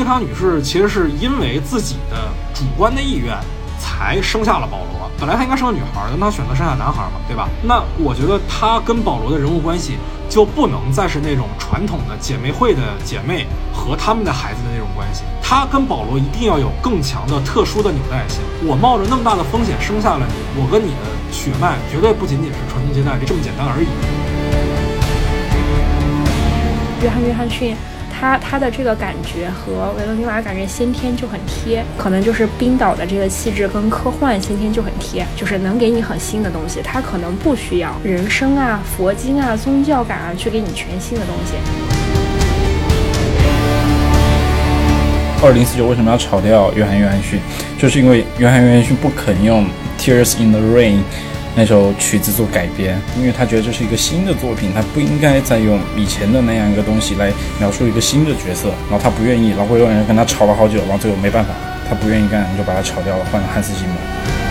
杰卡女士其实是因为自己的主观的意愿才生下了保罗。本来她应该生个女孩但，她选择生下男孩嘛，对吧？那我觉得她跟保罗的人物关系就不能再是那种传统的姐妹会的姐妹和他们的孩子的那种关系。她跟保罗一定要有更强的、特殊的纽带性。我冒着那么大的风险生下了你，我跟你的血脉绝对不仅仅是传宗接代这么简单而已。约翰·约翰逊。他他的这个感觉和维罗妮娃感觉先天就很贴，可能就是冰岛的这个气质跟科幻先天就很贴，就是能给你很新的东西。他可能不需要人生啊、佛经啊、宗教感啊去给你全新的东西。二零四九为什么要炒掉约翰·约翰逊？就是因为约翰·约翰逊不肯用《Tears in the Rain》。那首曲子做改编，因为他觉得这是一个新的作品，他不应该再用以前的那样一个东西来描述一个新的角色，然后他不愿意，然后会有人跟他吵了好久，然后最后没办法，他不愿意干，就把他炒掉了，换了汉斯季默。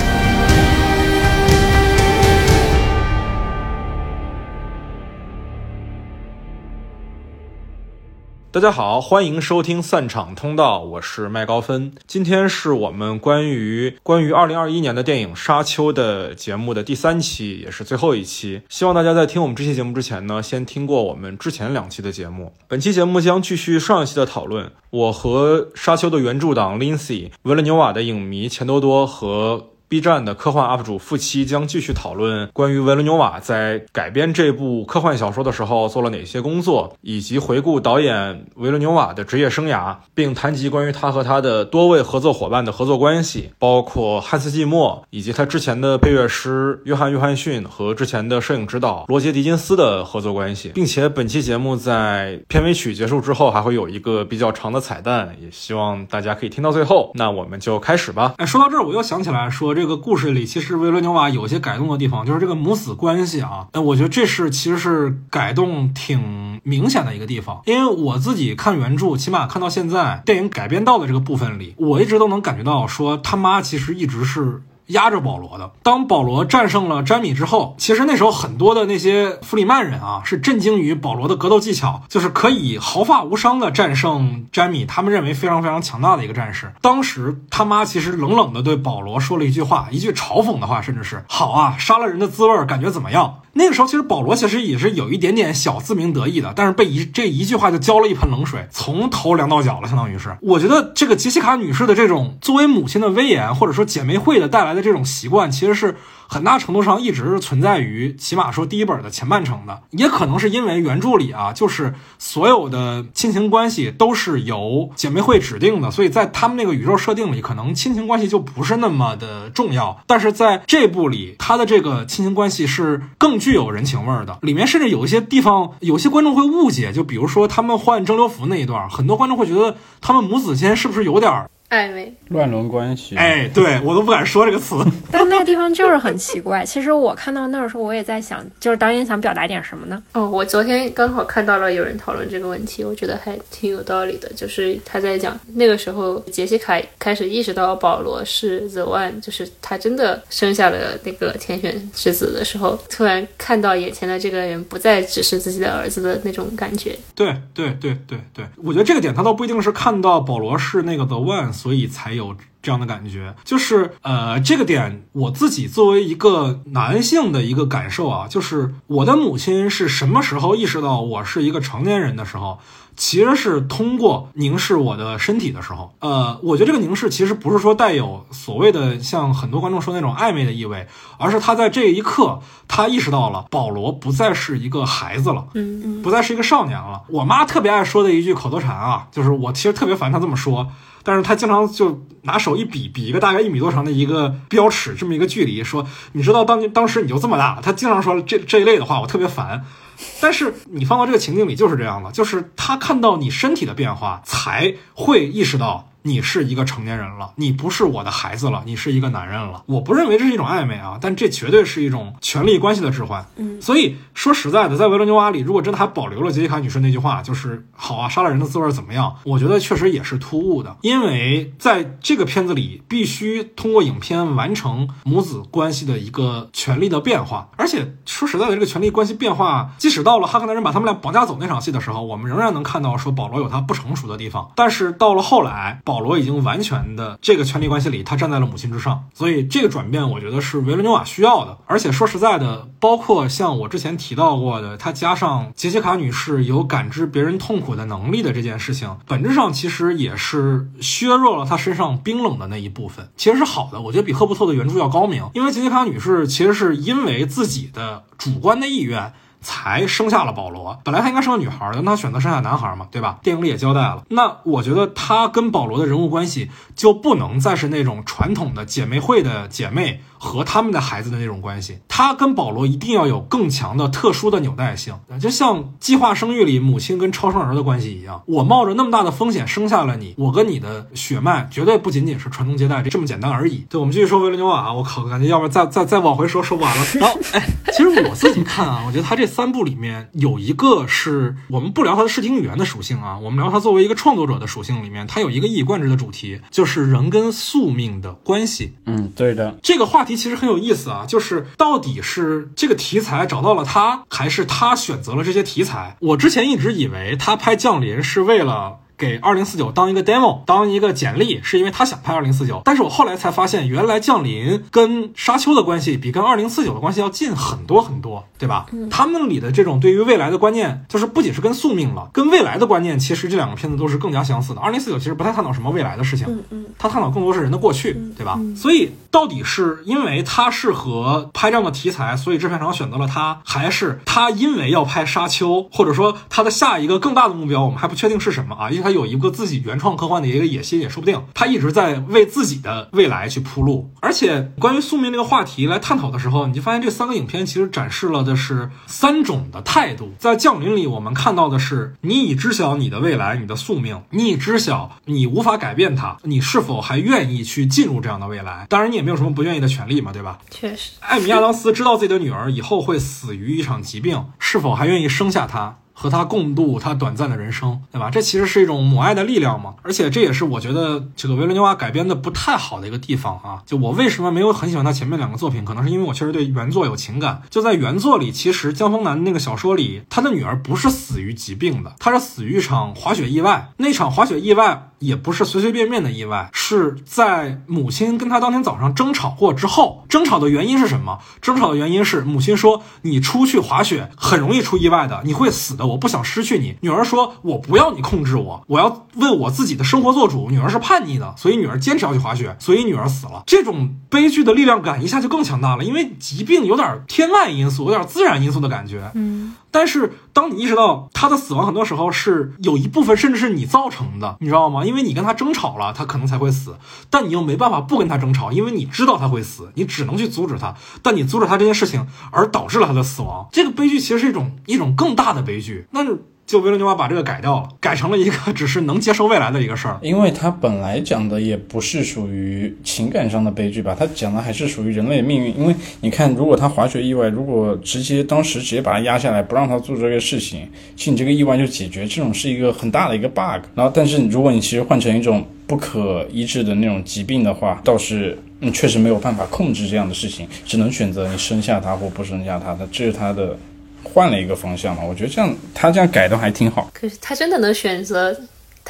大家好，欢迎收听散场通道，我是麦高芬。今天是我们关于关于二零二一年的电影《沙丘》的节目的第三期，也是最后一期。希望大家在听我们这期节目之前呢，先听过我们之前两期的节目。本期节目将继续上一期的讨论。我和《沙丘》的原著党 Lindsay、维勒纽瓦的影迷钱多多和。B 站的科幻 UP 主付七将继续讨论关于维伦纽瓦在改编这部科幻小说的时候做了哪些工作，以及回顾导演维伦纽瓦的职业生涯，并谈及关于他和他的多位合作伙伴的合作关系，包括汉斯季默以及他之前的配乐师约翰约翰逊和之前的摄影指导罗杰狄金斯的合作关系，并且本期节目在片尾曲结束之后还会有一个比较长的彩蛋，也希望大家可以听到最后。那我们就开始吧。哎，说到这儿，我又想起来说。这个故事里，其实维罗纽瓦有些改动的地方，就是这个母子关系啊。那我觉得这是其实是改动挺明显的一个地方。因为我自己看原著，起码看到现在电影改编到的这个部分里，我一直都能感觉到，说他妈其实一直是。压着保罗的。当保罗战胜了詹米之后，其实那时候很多的那些弗里曼人啊，是震惊于保罗的格斗技巧，就是可以毫发无伤的战胜詹米，他们认为非常非常强大的一个战士。当时他妈其实冷冷的对保罗说了一句话，一句嘲讽的话，甚至是“好啊，杀了人的滋味感觉怎么样？”那个时候其实保罗其实也是有一点点小自鸣得意的，但是被一这一句话就浇了一盆冷水，从头凉到脚了，相当于是。我觉得这个杰西卡女士的这种作为母亲的威严，或者说姐妹会的带来的这种习惯，其实是。很大程度上一直是存在于起码说第一本的前半程的，也可能是因为原著里啊，就是所有的亲情关系都是由姐妹会指定的，所以在他们那个宇宙设定里，可能亲情关系就不是那么的重要。但是在这部里，他的这个亲情关系是更具有人情味儿的。里面甚至有一些地方，有些观众会误解，就比如说他们换蒸馏服那一段，很多观众会觉得他们母子间是不是有点。暧昧、乱伦关系，哎，对我都不敢说这个词。但那个地方就是很奇怪。其实我看到那儿的时候，我也在想，就是导演想表达点什么呢？哦，我昨天刚好看到了有人讨论这个问题，我觉得还挺有道理的。就是他在讲那个时候，杰西卡开始意识到保罗是 The One，就是他真的生下了那个天选之子的时候，突然看到眼前的这个人不再只是自己的儿子的那种感觉。对对对对对，我觉得这个点他倒不一定是看到保罗是那个 The One。所以才有这样的感觉，就是呃，这个点我自己作为一个男性的一个感受啊，就是我的母亲是什么时候意识到我是一个成年人的时候，其实是通过凝视我的身体的时候。呃，我觉得这个凝视其实不是说带有所谓的像很多观众说那种暧昧的意味，而是他在这一刻，他意识到了保罗不再是一个孩子了，嗯嗯，不再是一个少年了。我妈特别爱说的一句口头禅啊，就是我其实特别烦她这么说。但是他经常就拿手一比，比一个大概一米多长的一个标尺，这么一个距离，说你知道当当时你就这么大。他经常说这这一类的话，我特别烦。但是你放到这个情境里就是这样的，就是他看到你身体的变化，才会意识到。你是一个成年人了，你不是我的孩子了，你是一个男人了。我不认为这是一种暧昧啊，但这绝对是一种权力关系的置换。嗯，所以说实在的，在维罗纽瓦里，如果真的还保留了杰西卡女士那句话，就是“好啊，杀了人的滋味怎么样？”我觉得确实也是突兀的，因为在这个片子里，必须通过影片完成母子关系的一个权力的变化。而且说实在的，这个权力关系变化，即使到了哈克男人把他们俩绑架走那场戏的时候，我们仍然能看到说保罗有他不成熟的地方。但是到了后来，保保罗已经完全的这个权力关系里，他站在了母亲之上，所以这个转变，我觉得是维伦纽瓦需要的。而且说实在的，包括像我之前提到过的，他加上杰西卡女士有感知别人痛苦的能力的这件事情，本质上其实也是削弱了他身上冰冷的那一部分，其实是好的。我觉得比赫伯特的原著要高明，因为杰西卡女士其实是因为自己的主观的意愿。才生下了保罗，本来她应该生个女孩的，那她选择生下男孩嘛，对吧？电影里也交代了。那我觉得她跟保罗的人物关系就不能再是那种传统的姐妹会的姐妹和他们的孩子的那种关系，他跟保罗一定要有更强的特殊的纽带性，就像计划生育里母亲跟超生儿的关系一样。我冒着那么大的风险生下了你，我跟你的血脉绝对不仅仅是传宗接代这这么简单而已。对，我们继续说维伦纽瓦啊，我靠，感觉要不然再再再往回说说不完了。然后，哎，其实我自己看啊，我觉得他这。三部里面有一个是我们不聊他的视听语言的属性啊，我们聊他作为一个创作者的属性里面，他有一个一以贯之的主题，就是人跟宿命的关系。嗯，对的。这个话题其实很有意思啊，就是到底是这个题材找到了他，还是他选择了这些题材？我之前一直以为他拍降临是为了。给二零四九当一个 demo，当一个简历，是因为他想拍二零四九。但是我后来才发现，原来降临跟沙丘的关系比跟二零四九的关系要近很多很多，对吧？他们里的这种对于未来的观念，就是不仅是跟宿命了，跟未来的观念，其实这两个片子都是更加相似的。二零四九其实不太探讨什么未来的事情，嗯嗯，他探讨更多是人的过去，对吧？所以到底是因为他适合拍这样的题材，所以制片厂选择了他，还是他因为要拍沙丘，或者说他的下一个更大的目标，我们还不确定是什么啊？因为他。有一个自己原创科幻的一个野心也说不定，他一直在为自己的未来去铺路。而且关于宿命这个话题来探讨的时候，你就发现这三个影片其实展示了的是三种的态度。在降临里，我们看到的是你已知晓你的未来，你的宿命，你已知晓你无法改变它，你是否还愿意去进入这样的未来？当然，你也没有什么不愿意的权利嘛，对吧？确实，艾米亚当斯知道自己的女儿以后会死于一场疾病，是否还愿意生下她？和他共度他短暂的人生，对吧？这其实是一种母爱的力量嘛。而且这也是我觉得这个维伦纽瓦改编的不太好的一个地方啊。就我为什么没有很喜欢他前面两个作品，可能是因为我确实对原作有情感。就在原作里，其实江峰南那个小说里，他的女儿不是死于疾病的，他是死于一场滑雪意外。那场滑雪意外。也不是随随便便的意外，是在母亲跟他当天早上争吵过之后，争吵的原因是什么？争吵的原因是母亲说：“你出去滑雪很容易出意外的，你会死的，我不想失去你。”女儿说：“我不要你控制我，我要为我自己的生活做主。”女儿是叛逆的，所以女儿坚持要去滑雪，所以女儿死了。这种悲剧的力量感一下就更强大了，因为疾病有点天外因素，有点自然因素的感觉。嗯。但是，当你意识到他的死亡很多时候是有一部分甚至是你造成的，你知道吗？因为你跟他争吵了，他可能才会死。但你又没办法不跟他争吵，因为你知道他会死，你只能去阻止他。但你阻止他这件事情，而导致了他的死亡，这个悲剧其实是一种一种更大的悲剧。那。就维罗纽瓦把这个改掉了，改成了一个 只是能接受未来的一个事儿。因为他本来讲的也不是属于情感上的悲剧吧，他讲的还是属于人类的命运。因为你看，如果他滑雪意外，如果直接当时直接把他压下来，不让他做这个事情，其实你这个意外就解决，这种是一个很大的一个 bug。然后，但是如果你其实换成一种不可医治的那种疾病的话，倒是嗯确实没有办法控制这样的事情，只能选择你生下他或不生下他，他这是他的。换了一个方向嘛，我觉得这样他这样改的还挺好。可是他真的能选择？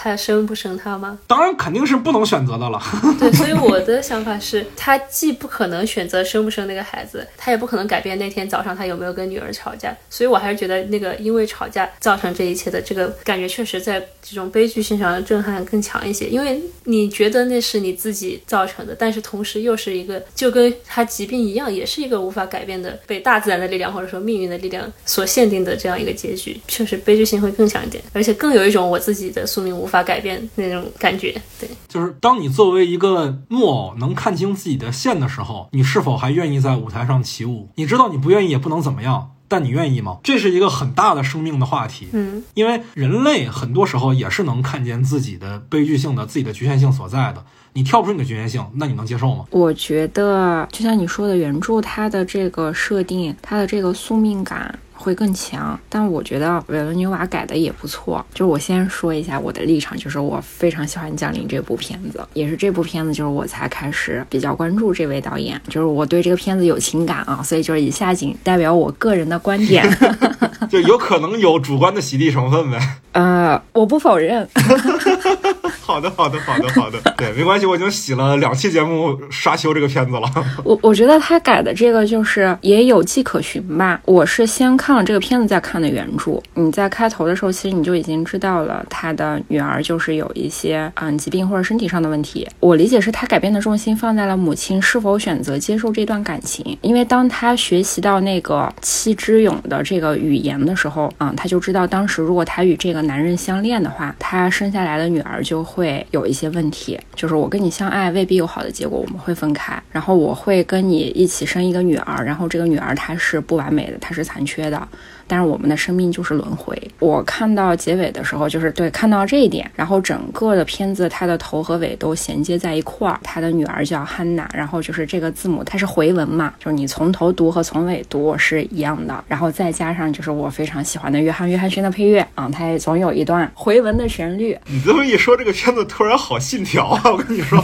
他生不生他吗？当然肯定是不能选择的了。对，所以我的想法是，他既不可能选择生不生那个孩子，他也不可能改变那天早上他有没有跟女儿吵架。所以我还是觉得那个因为吵架造成这一切的这个感觉，确实在这种悲剧性上的震撼更强一些。因为你觉得那是你自己造成的，但是同时又是一个就跟他疾病一样，也是一个无法改变的被大自然的力量或者说命运的力量所限定的这样一个结局，确实悲剧性会更强一点，而且更有一种我自己的宿命无。无法改变那种感觉，对，就是当你作为一个木偶能看清自己的线的时候，你是否还愿意在舞台上起舞？你知道你不愿意也不能怎么样。但你愿意吗？这是一个很大的生命的话题。嗯，因为人类很多时候也是能看见自己的悲剧性的、自己的局限性所在的。你跳不出你的局限性，那你能接受吗？我觉得就像你说的，原著它的这个设定，它的这个宿命感。会更强，但我觉得维伦纽瓦改的也不错。就是我先说一下我的立场，就是我非常喜欢《降临》这部片子，也是这部片子，就是我才开始比较关注这位导演，就是我对这个片子有情感啊，所以就是以下仅代表我个人的观点，就有可能有主观的洗地成分呗。呃，我不否认。好的，好的，好的，好的。对，没关系，我已经洗了两期节目刷修这个片子了。我我觉得他改的这个就是也有迹可循吧。我是先看了这个片子再看的原著。你在开头的时候，其实你就已经知道了他的女儿就是有一些嗯疾病或者身体上的问题。我理解是他改变的重心放在了母亲是否选择接受这段感情，因为当他学习到那个七之勇的这个语言的时候，嗯，他就知道当时如果他与这个男人相恋的话，他生下来的女儿就会。会有一些问题，就是我跟你相爱未必有好的结果，我们会分开，然后我会跟你一起生一个女儿，然后这个女儿她是不完美的，她是残缺的。但是我们的生命就是轮回。我看到结尾的时候，就是对看到这一点，然后整个的片子它的头和尾都衔接在一块儿。他的女儿叫汉娜，然后就是这个字母它是回文嘛，就是你从头读和从尾读是一样的。然后再加上就是我非常喜欢的约翰约翰逊的配乐啊，他也总有一段回文的旋律。你这么一说，这个个片子突然好信条啊！我跟你说，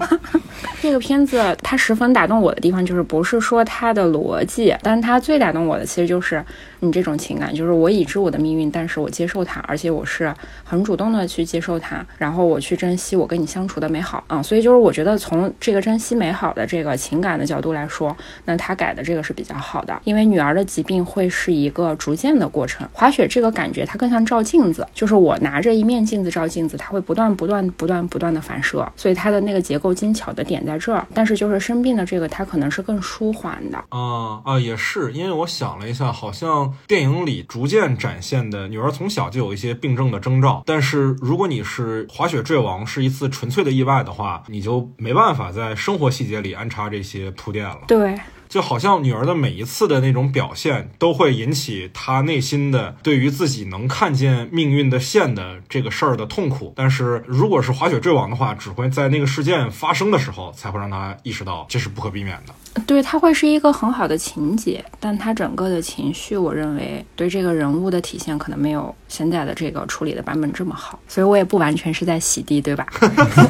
这个片子它十分打动我的地方，就是不是说它的逻辑，但是它最打动我的其实就是。你这种情感就是我已知我的命运，但是我接受它，而且我是很主动的去接受它，然后我去珍惜我跟你相处的美好啊，所以就是我觉得从这个珍惜美好的这个情感的角度来说，那他改的这个是比较好的，因为女儿的疾病会是一个逐渐的过程，滑雪这个感觉它更像照镜子，就是我拿着一面镜子照镜子，它会不断不断不断不断的反射，所以它的那个结构精巧的点在这儿，但是就是生病的这个它可能是更舒缓的。啊啊也是，因为我想了一下，好像。电影里逐渐展现的女儿从小就有一些病症的征兆，但是如果你是滑雪坠亡是一次纯粹的意外的话，你就没办法在生活细节里安插这些铺垫了。对。就好像女儿的每一次的那种表现，都会引起她内心的对于自己能看见命运的线的这个事儿的痛苦。但是如果是滑雪坠亡的话，只会在那个事件发生的时候，才会让她意识到这是不可避免的。对，它会是一个很好的情节，但它整个的情绪，我认为对这个人物的体现可能没有现在的这个处理的版本这么好。所以我也不完全是在洗地，对吧？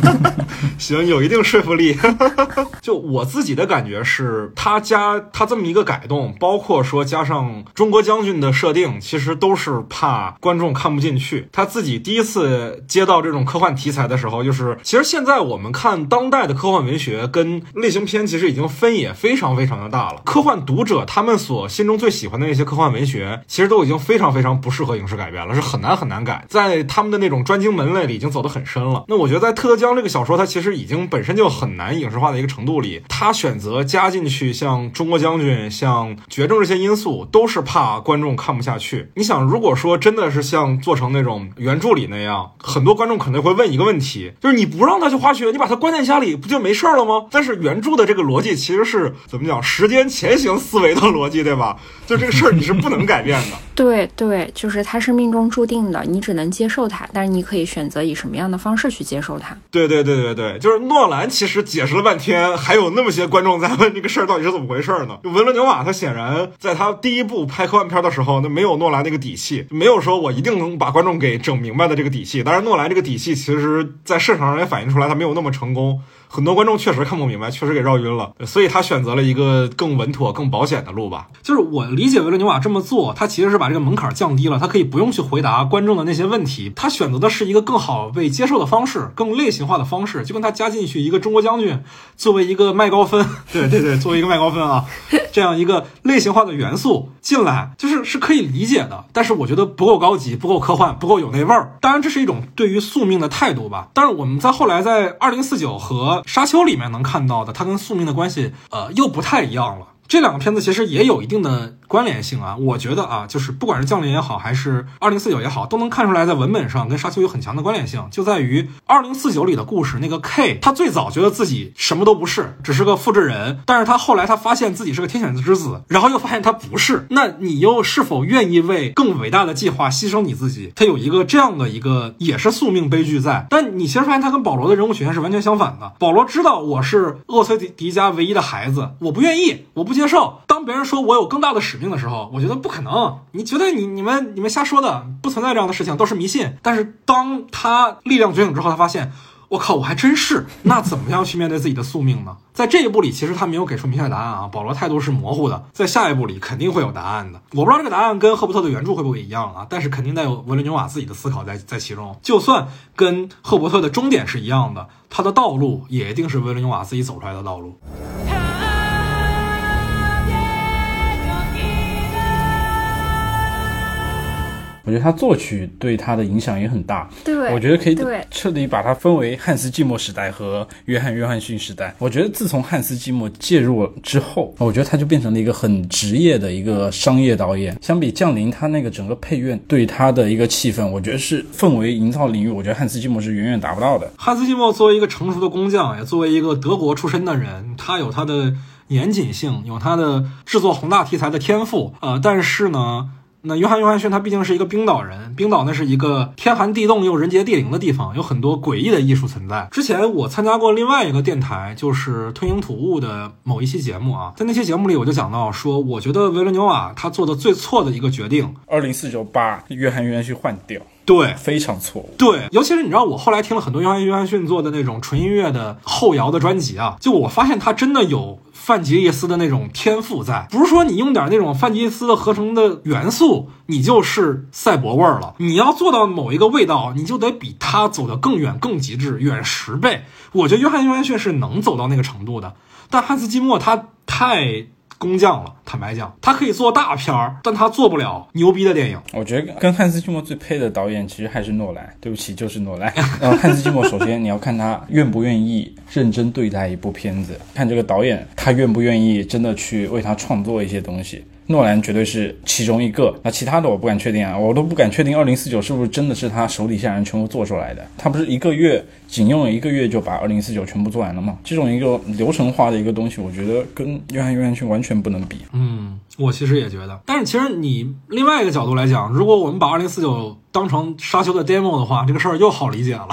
行，有一定说服力。就我自己的感觉是，他。加他这么一个改动，包括说加上中国将军的设定，其实都是怕观众看不进去。他自己第一次接到这种科幻题材的时候，就是其实现在我们看当代的科幻文学跟类型片，其实已经分野非常非常的大了。科幻读者他们所心中最喜欢的那些科幻文学，其实都已经非常非常不适合影视改编了，是很难很难改。在他们的那种专精门类里，已经走得很深了。那我觉得在特德江这个小说，它其实已经本身就很难影视化的一个程度里，他选择加进去像。中国将军像绝症这些因素，都是怕观众看不下去。你想，如果说真的是像做成那种原著里那样，很多观众可能会问一个问题，就是你不让他去滑雪，你把他关在家里，不就没事了吗？但是原著的这个逻辑其实是怎么讲？时间前行思维的逻辑，对吧？就这个事儿你是不能改变的。对对，就是它是命中注定的，你只能接受它，但是你可以选择以什么样的方式去接受它。对对对对对，就是诺兰其实解释了半天，还有那么些观众在问这个事儿到底是怎么回事呢？维伦纽瓦他显然在他第一部拍科幻片的时候，那没有诺兰那个底气，没有说我一定能把观众给整明白的这个底气。当然，诺兰这个底气其实在市场上也反映出来，他没有那么成功。很多观众确实看不明白，确实给绕晕了，所以他选择了一个更稳妥、更保险的路吧。就是我理解维伦纽瓦这么做，他其实是把这个门槛降低了，他可以不用去回答观众的那些问题，他选择的是一个更好被接受的方式，更类型化的方式，就跟他加进去一个中国将军作为一个麦高芬，对对对，作为一个麦高芬啊，这样一个类型化的元素进来，就是是可以理解的。但是我觉得不够高级，不够科幻，不够有那味儿。当然，这是一种对于宿命的态度吧。但是我们在后来在二零四九和沙丘里面能看到的，它跟宿命的关系，呃，又不太一样了。这两个片子其实也有一定的关联性啊，我觉得啊，就是不管是降临也好，还是二零四九也好，都能看出来在文本上跟沙丘有很强的关联性，就在于二零四九里的故事，那个 K 他最早觉得自己什么都不是，只是个复制人，但是他后来他发现自己是个天选之子，然后又发现他不是，那你又是否愿意为更伟大的计划牺牲你自己？他有一个这样的一个也是宿命悲剧在，但你其实发现他跟保罗的人物曲线是完全相反的。保罗知道我是厄崔迪迪家唯一的孩子，我不愿意，我不接受。当别人说我有更大的使命命的时候，我觉得不可能。你觉得你你们你们瞎说的，不存在这样的事情，都是迷信。但是当他力量觉醒之后，他发现。我靠，我还真是。那怎么样去面对自己的宿命呢？在这一步里，其实他没有给出明确答案啊。保罗态度是模糊的，在下一步里肯定会有答案的。我不知道这个答案跟赫伯特的原著会不会一样啊？但是肯定带有维伦纽瓦自己的思考在在其中。就算跟赫伯特的终点是一样的，他的道路也一定是维伦纽瓦自己走出来的道路。我觉得他作曲对他的影响也很大。对，我觉得可以彻底把它分为汉斯季默时代和约翰约翰逊时代。我觉得自从汉斯季默介入了之后，我觉得他就变成了一个很职业的一个商业导演。相比降临，他那个整个配乐对他的一个气氛，我觉得是氛围营造领域，我觉得汉斯季默是远远达不到的。汉斯季默作为一个成熟的工匠，也作为一个德国出身的人，他有他的严谨性，有他的制作宏大题材的天赋。呃，但是呢。那约翰约翰逊他毕竟是一个冰岛人，冰岛那是一个天寒地冻又人杰地灵的地方，有很多诡异的艺术存在。之前我参加过另外一个电台，就是吞云吐雾的某一期节目啊，在那期节目里我就讲到说，我觉得维伦纽瓦他做的最错的一个决定，二零四九把约翰约翰逊换掉，对，非常错误。对，尤其是你知道，我后来听了很多约翰约翰逊做的那种纯音乐的后摇的专辑啊，就我发现他真的有。范吉利斯的那种天赋在，不是说你用点那种范吉利斯的合成的元素，你就是赛博味儿了。你要做到某一个味道，你就得比他走得更远、更极致，远十倍。我觉得约翰约翰逊是能走到那个程度的，但汉斯季默他太。工匠了，坦白讲，他可以做大片儿，但他做不了牛逼的电影。我觉得跟汉斯季默最配的导演其实还是诺兰。对不起，就是诺兰。然 后汉斯季默，首先你要看他愿不愿意认真对待一部片子，看这个导演他愿不愿意真的去为他创作一些东西。诺兰绝对是其中一个，那其他的我不敢确定啊，我都不敢确定二零四九是不是真的是他手底下人全部做出来的。他不是一个月仅用了一个月就把二零四九全部做完了吗？这种一个流程化的一个东西，我觉得跟约翰约翰逊完全不能比。嗯，我其实也觉得。但是其实你另外一个角度来讲，如果我们把二零四九当成沙丘的 demo 的话，这个事儿又好理解了，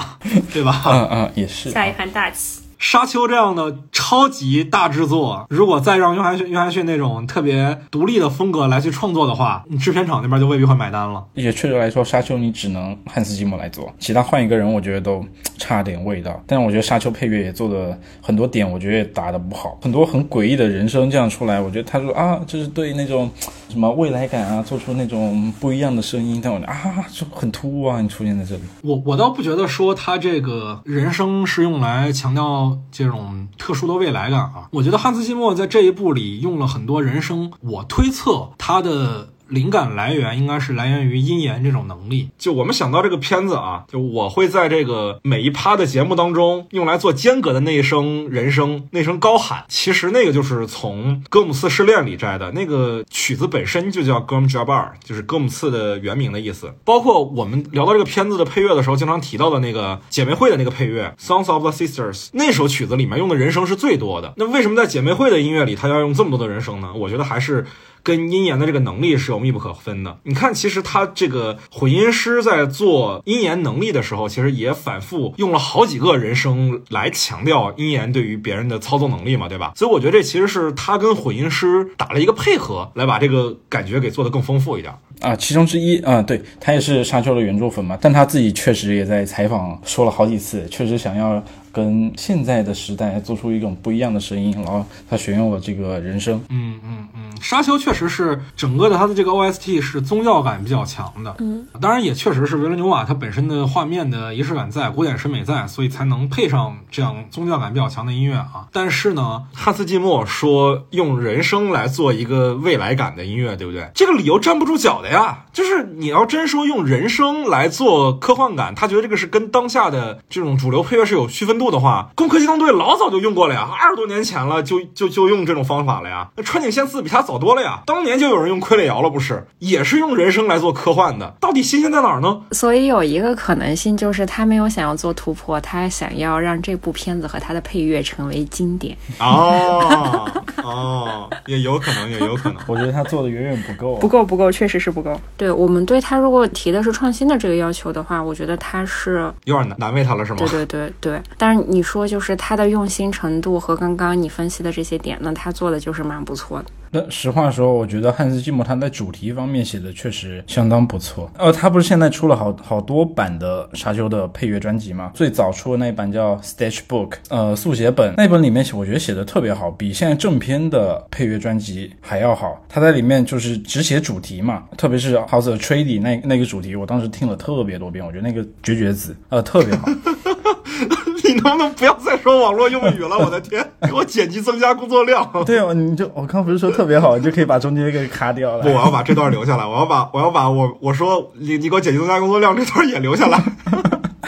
对吧？嗯嗯，也是。下一盘大棋。沙丘这样的超级大制作，如果再让约翰逊约翰逊那种特别独立的风格来去创作的话，你制片厂那边就未必会买单了。也确实来说，沙丘你只能汉斯季默来做，其他换一个人，我觉得都差点味道。但是我觉得沙丘配乐也做的很多点，我觉得也打的不好，很多很诡异的人声这样出来，我觉得他说啊，就是对那种什么未来感啊，做出那种不一样的声音，但我觉得啊，就很突兀啊，你出现在这里。我我倒不觉得说他这个人声是用来强调。这种特殊的未来感啊，我觉得汉斯季默在这一部里用了很多人声，我推测他的。灵感来源应该是来源于音言这种能力。就我们想到这个片子啊，就我会在这个每一趴的节目当中用来做间隔的那一声人声，那声高喊，其实那个就是从《戈姆斯失恋》里摘的。那个曲子本身就叫《哥姆加巴尔》，就是戈姆斯的原名的意思。包括我们聊到这个片子的配乐的时候，经常提到的那个姐妹会的那个配乐《Songs of the Sisters》，那首曲子里面用的人声是最多的。那为什么在姐妹会的音乐里，他要用这么多的人声呢？我觉得还是。跟音言的这个能力是有密不可分的。你看，其实他这个混音师在做音言能力的时候，其实也反复用了好几个人声来强调音言对于别人的操作能力嘛，对吧？所以我觉得这其实是他跟混音师打了一个配合，来把这个感觉给做得更丰富一点啊。其中之一啊，对他也是沙丘的原著粉嘛，但他自己确实也在采访说了好几次，确实想要。跟现在的时代做出一种不一样的声音，然后他选用了这个人声。嗯嗯嗯，沙丘确实是整个的它的这个 OST 是宗教感比较强的。嗯，当然也确实是维伦纽瓦它本身的画面的仪式感在，古典审美在，所以才能配上这样宗教感比较强的音乐啊。但是呢，汉斯季默说用人声来做一个未来感的音乐，对不对？这个理由站不住脚的呀。就是你要真说用人声来做科幻感，他觉得这个是跟当下的这种主流配乐是有区分。深度的话，攻壳机动队老早就用过了呀，二十多年前了，就就就用这种方法了呀。那川井宪次比他早多了呀，当年就有人用傀儡摇了，不是？也是用人声来做科幻的，到底新鲜在哪儿呢？所以有一个可能性就是他没有想要做突破，他想要让这部片子和他的配乐成为经典。哦哦，也有可能，也有可能。我觉得他做的远远不够。不够，不够，确实是不够。对我们对他如果提的是创新的这个要求的话，我觉得他是有点难难为他了，是吗？对对对对。但是你说就是他的用心程度和刚刚你分析的这些点，那他做的就是蛮不错的。那实话说，我觉得汉斯季默他在主题方面写的确实相当不错。呃，他不是现在出了好好多版的沙丘的配乐专辑吗？最早出的那一版叫 Sketchbook，呃，速写本那本里面我觉得写的特别好，比现在正片的配乐专辑还要好。他在里面就是只写主题嘛，特别是 House of Trady 那那个主题，我当时听了特别多遍，我觉得那个绝绝子，呃，特别好。你能不能不要再说网络用语了？我的天，给我剪辑增加工作量。对哦，你就我刚不是说特别好，你就可以把中间给卡掉了。不，我要把这段留下来，我要把我要把我我说你你给我剪辑增加工作量这段也留下来。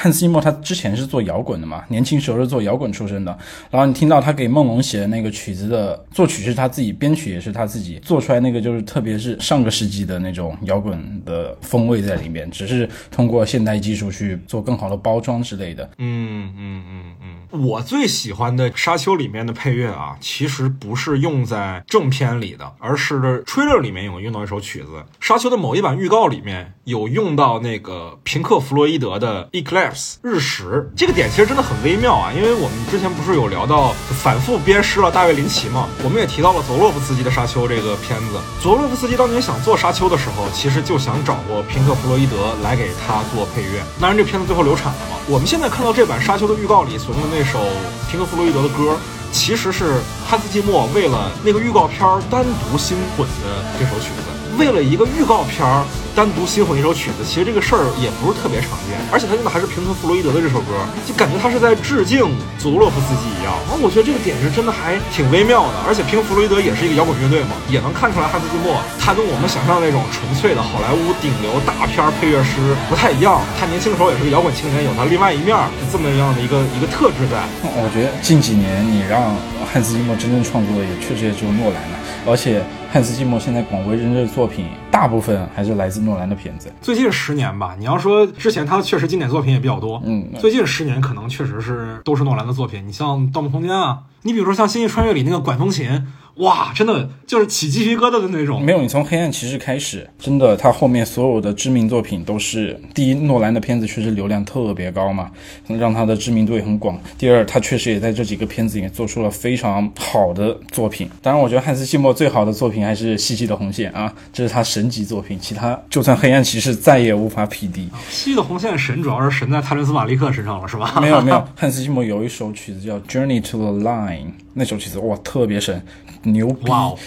汉斯季默他之前是做摇滚的嘛，年轻时候是做摇滚出身的。然后你听到他给梦龙写的那个曲子的作曲是他自己，编曲也是他自己做出来，那个就是特别是上个世纪的那种摇滚的风味在里面，只是通过现代技术去做更好的包装之类的。嗯嗯嗯嗯，我最喜欢的《沙丘》里面的配乐啊，其实不是用在正片里的，而是 trailer 里面有用到一首曲子，《沙丘》的某一版预告里面有用到那个平克·弗洛伊德的《Eclair》。日食这个点其实真的很微妙啊，因为我们之前不是有聊到反复鞭尸了大卫林奇嘛，我们也提到了佐洛夫斯基的《沙丘》这个片子。佐洛夫斯基当年想做《沙丘》的时候，其实就想找过平克·弗洛伊德来给他做配乐。当然，这片子最后流产了嘛。我们现在看到这版《沙丘》的预告里所用的那首平克·弗洛伊德的歌，其实是汉斯季默为了那个预告片单独新混的这首曲子。为了一个预告片单独新混一首曲子，其实这个事儿也不是特别常见。而且他用的还是平克·弗洛伊德的这首歌，就感觉他是在致敬佐洛夫斯基一样。啊，我觉得这个点是真的还挺微妙的。而且平克·弗洛伊德也是一个摇滚乐队嘛，也能看出来汉斯季默他跟我们想象那种纯粹的好莱坞顶流大片配乐师不太一样。他年轻的时候也是个摇滚青年，有他另外一面，这么样的一个一个特质在。我觉得近几年你让汉斯季默真正创作的也确实也只有诺兰了，而且。汉斯季默现在广为人知的作品，大部分还是来自诺兰的片子。最近十年吧，你要说之前他确实经典作品也比较多，嗯，最近十年可能确实是都是诺兰的作品。你像《盗梦空间》啊，你比如说像《星际穿越》里那个管风琴。哇，真的就是起鸡皮疙瘩的那种。没有，你从《黑暗骑士》开始，真的，他后面所有的知名作品都是第一，诺兰的片子确实流量特别高嘛，让他的知名度也很广。第二，他确实也在这几个片子里面做出了非常好的作品。当然，我觉得汉斯季默最好的作品还是《细细的红线》啊，这是他神级作品，其他就算《黑暗骑士》再也无法匹敌。细细的红线神主要是神在泰伦斯·马利克身上了，是吧？没有没有，汉斯季默有一首曲子叫《Journey to the Line》，那首曲子哇特别神。牛逼！哇哦，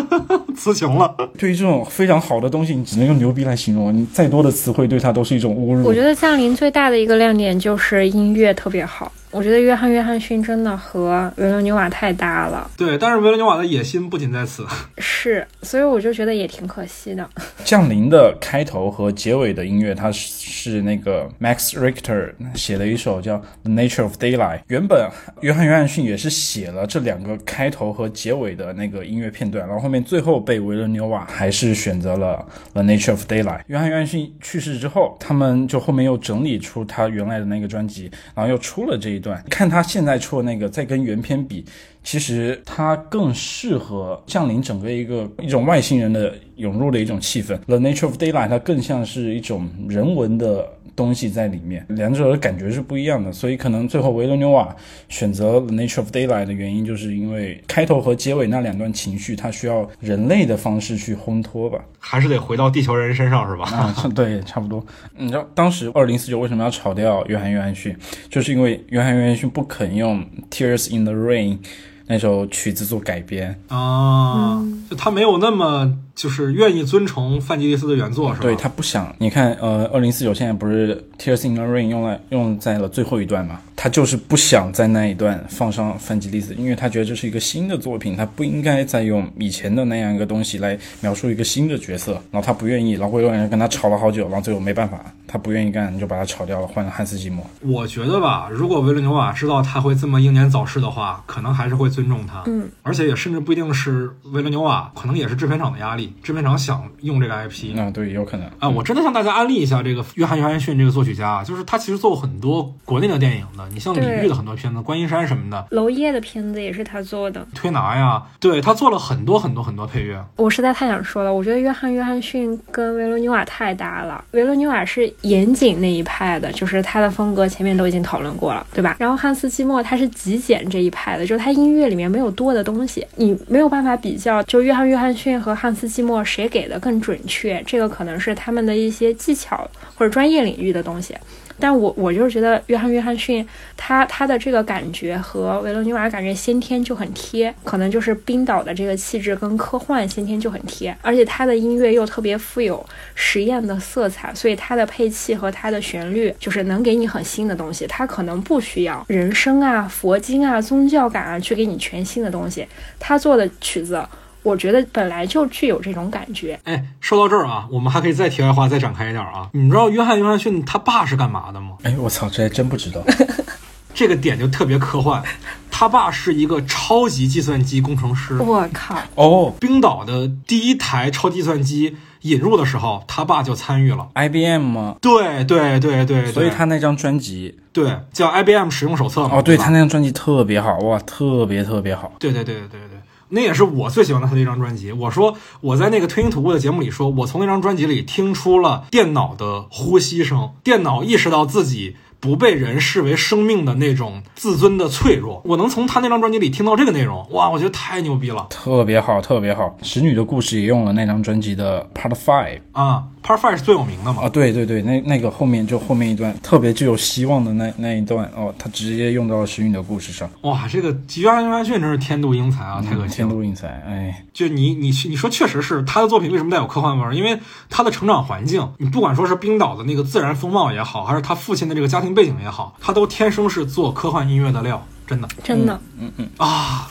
词穷了。对于这种非常好的东西，你只能用牛逼来形容。你再多的词汇对它都是一种侮辱。我觉得藏林最大的一个亮点就是音乐特别好。我觉得约翰·约翰逊真的和维伦纽瓦太搭了。对，但是维伦纽瓦的野心不仅在此。是，所以我就觉得也挺可惜的。降临的开头和结尾的音乐，它是那个 Max Richter 写的一首叫《The Nature of Daylight》。原本约翰·约翰逊也是写了这两个开头和结尾的那个音乐片段，然后后面最后被维伦纽瓦还是选择了《The Nature of Daylight》。约翰·约翰逊去世之后，他们就后面又整理出他原来的那个专辑，然后又出了这一。段看他现在出的那个，再跟原片比，其实他更适合降临整个一个一种外星人的涌入的一种气氛。The Nature of Daylight 它更像是一种人文的东西在里面，两者的感觉是不一样的。所以可能最后维罗纽瓦选择 The Nature of Daylight 的原因，就是因为开头和结尾那两段情绪，它需要人类的方式去烘托吧，还是得回到地球人身上是吧？啊，对，差不多。你知道当时二零四九为什么要炒掉约翰约翰逊，就是因为约翰约翰逊不肯用 Tears in the Rain 那首曲子做改编啊，就他没有那么。就是愿意遵从范吉利斯的原作，是吧？对他不想，你看，呃，二零四九现在不是《Tears in the Rain》用来用在了最后一段嘛？他就是不想在那一段放上范吉利斯，因为他觉得这是一个新的作品，他不应该再用以前的那样一个东西来描述一个新的角色，然后他不愿意，然后会有人跟他吵了好久，然后最后没办法，他不愿意干，你就把他炒掉了，换了汉斯季默。我觉得吧，如果维伦纽瓦知道他会这么英年早逝的话，可能还是会尊重他。嗯，而且也甚至不一定是维伦纽瓦，可能也是制片厂的压力，制片厂想用这个 IP。啊，对，有可能啊，我真的向大家安利一下这个约翰约翰逊这个作曲家，就是他其实做过很多国内的电影的，你像李对玉的很多片子，观音山什么的，娄烨的片子也是他做的。推拿呀，对他做了很多很多很多配乐。我实在太想说了，我觉得约翰约翰逊跟维罗纽瓦太搭了。维罗纽瓦是严谨那一派的，就是他的风格前面都已经讨论过了，对吧？然后汉斯季默他是极简这一派的，就是他音乐里面没有多的东西，你没有办法比较，就约翰约翰逊和汉斯季默谁给的更准确，这个可能是他们的一些技巧或者专业领域的东西。但我我就是觉得约翰约翰逊他他的这个感觉和维罗纽瓦感觉先天就很贴，可能就是冰岛的这个气质跟科幻先天就很贴，而且他的音乐又特别富有实验的色彩，所以他的配器和他的旋律就是能给你很新的东西，他可能不需要人声啊、佛经啊、宗教感啊去给你全新的东西，他做的曲子。我觉得本来就具有这种感觉，哎，说到这儿啊，我们还可以再题外话再展开一点啊。你们知道约翰约翰逊他爸是干嘛的吗？哎，我操，这还真不知道。这个点就特别科幻，他爸是一个超级计算机工程师。我靠！哦冰岛的第一台超计算机引入的时候，他爸就参与了。，IBM 吗？对对对对对，所以他那张专辑，对叫 IBM 使用手册嘛。哦，对他那张专辑特别好，哇，特别特别好。对对对对对对，那也是我最喜欢的他的一张专辑。我说我在那个推行徒步的节目里说，我从那张专辑里听出了电脑的呼吸声，电脑意识到自己。不被人视为生命的那种自尊的脆弱，我能从他那张专辑里听到这个内容，哇，我觉得太牛逼了特别好，特别好。使女的故事也用了那张专辑的 Part Five 啊！Part Five 是最有名的嘛？啊，对对对，那那个后面就后面一段特别具有希望的那那一段哦，他直接用到了使女的故事上。哇，这个约翰约翰逊真是天妒英才啊，太可惜了。天妒英才，哎，就你你你说，确实是他的作品为什么带有科幻味儿？因为他的成长环境，你不管说是冰岛的那个自然风貌也好，还是他父亲的这个家庭背景也好，他都天生是做科幻音乐的料，真的真的，嗯嗯啊，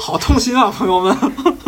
好痛心啊，朋友们！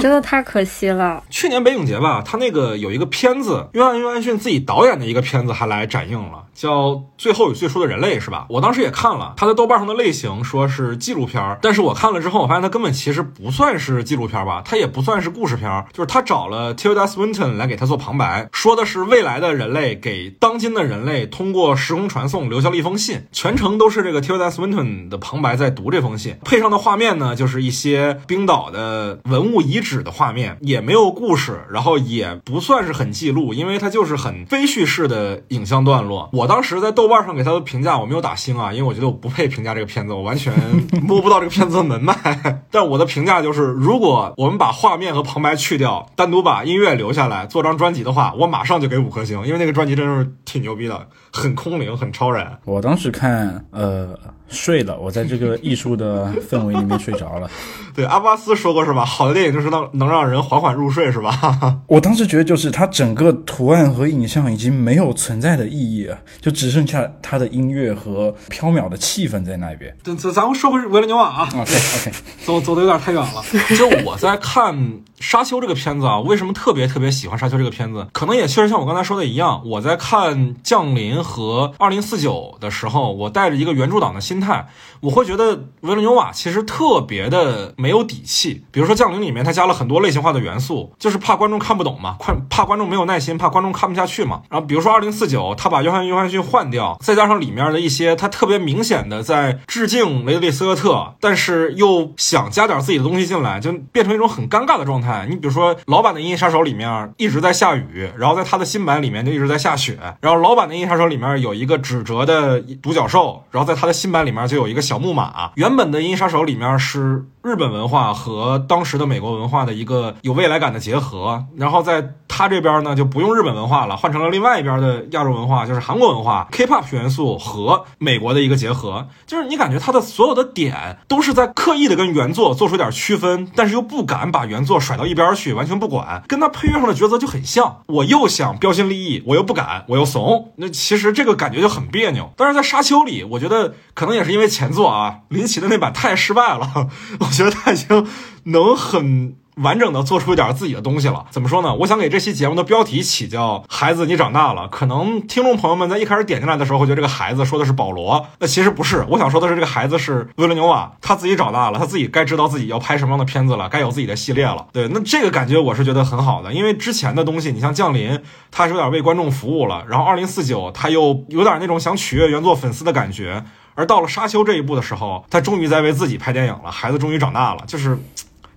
真的太可惜了。去年北影节吧，他那个有一个片子，约翰约翰逊自己导演的一个片子还来展映了，叫《最后与最初的人类》，是吧？我当时也看了，他在豆瓣上的类型说是纪录片，但是我看了之后，我发现他根本其实不算是纪录片吧，他也不算是故事片，就是他找了 Tilda Swinton 来给他做旁白，说的是未来的人类给当今的人类通过时空传送留下了一封信，全程都是这个 Tilda Swinton 的旁白在读这封信，配上的画面呢，就是一些冰岛的文物遗址的画面，也没有故事，然后也不算是很记录，因为它就是很非叙事的影像段落。我当时在豆瓣上给他的评价，我没有打星啊，因为我觉得我不配评价这个片子，我完全 摸不到这个片子的门脉。但我的评价就是，如果我们把画面和旁白去掉，单独把音乐留下来做张专辑的话，我马上就给五颗星，因为那个专辑真是挺牛逼的，很空灵，很超然。我当时看，呃，睡了，我在这个艺术的氛围里面睡着了。对，阿巴斯说过是吧？好的电影就是能能让人缓缓入睡是吧？我当时觉得，就是它整个图案和影像已经没有存在的意义了，就只剩下它的音乐和飘渺的气氛在那边。咱咱咱们说回维伦纽瓦啊，OK OK，走走的有点太远了。就我在看《沙丘》这个片子啊，为什么特别特别喜欢《沙丘》这个片子？可能也确实像我刚才说的一样，我在看《降临》和《二零四九》的时候，我带着一个原著党的心态，我会觉得维伦纽瓦其实特别的没有底气。比如说《降临》里面，他加了很多类型化的元素，就是怕观众看不懂嘛，快怕观众没有耐心，怕观众看不下去嘛。然后比如说《二零四九》，他把约翰约翰逊换掉，再加上里面的一些他特别明显的在致敬雷德利·斯科特，但是又想加点自己的东西进来，就变成一种很尴尬的状态。你比如说，老版的《银翼杀手》里面一直在下雨，然后在他的新版里面就一直在下雪。然后老版的《银翼杀手》里面有一个纸折的独角兽，然后在他的新版里面就有一个小小木马。原本的《银杀手》里面是日本文化和当时的美国文化的一个有未来感的结合，然后在他这边呢就不用日本文化了，换成了另外一边的亚洲文化，就是韩国文化 K-pop 元素和美国的一个结合，就是你感觉他的所有的点都是在刻意的跟原作做出点区分，但是又不敢把原作甩到一边去，完全不管，跟他配乐上的抉择就很像。我又想标新立异，我又不敢，我又怂，那其实这个感觉就很别扭。但是在沙丘里，我觉得可能也是因为前作啊，林奇的那版太失败了，觉得他已经能很完整的做出一点自己的东西了。怎么说呢？我想给这期节目的标题起叫“孩子，你长大了”。可能听众朋友们在一开始点进来的时候会觉得这个孩子说的是保罗，那其实不是。我想说的是，这个孩子是维伦纽瓦，他自己长大了，他自己该知道自己要拍什么样的片子了，该有自己的系列了。对，那这个感觉我是觉得很好的，因为之前的东西，你像降临，他是有点为观众服务了，然后二零四九他又有点那种想取悦原作粉丝的感觉。而到了沙丘这一步的时候，他终于在为自己拍电影了，孩子终于长大了，就是。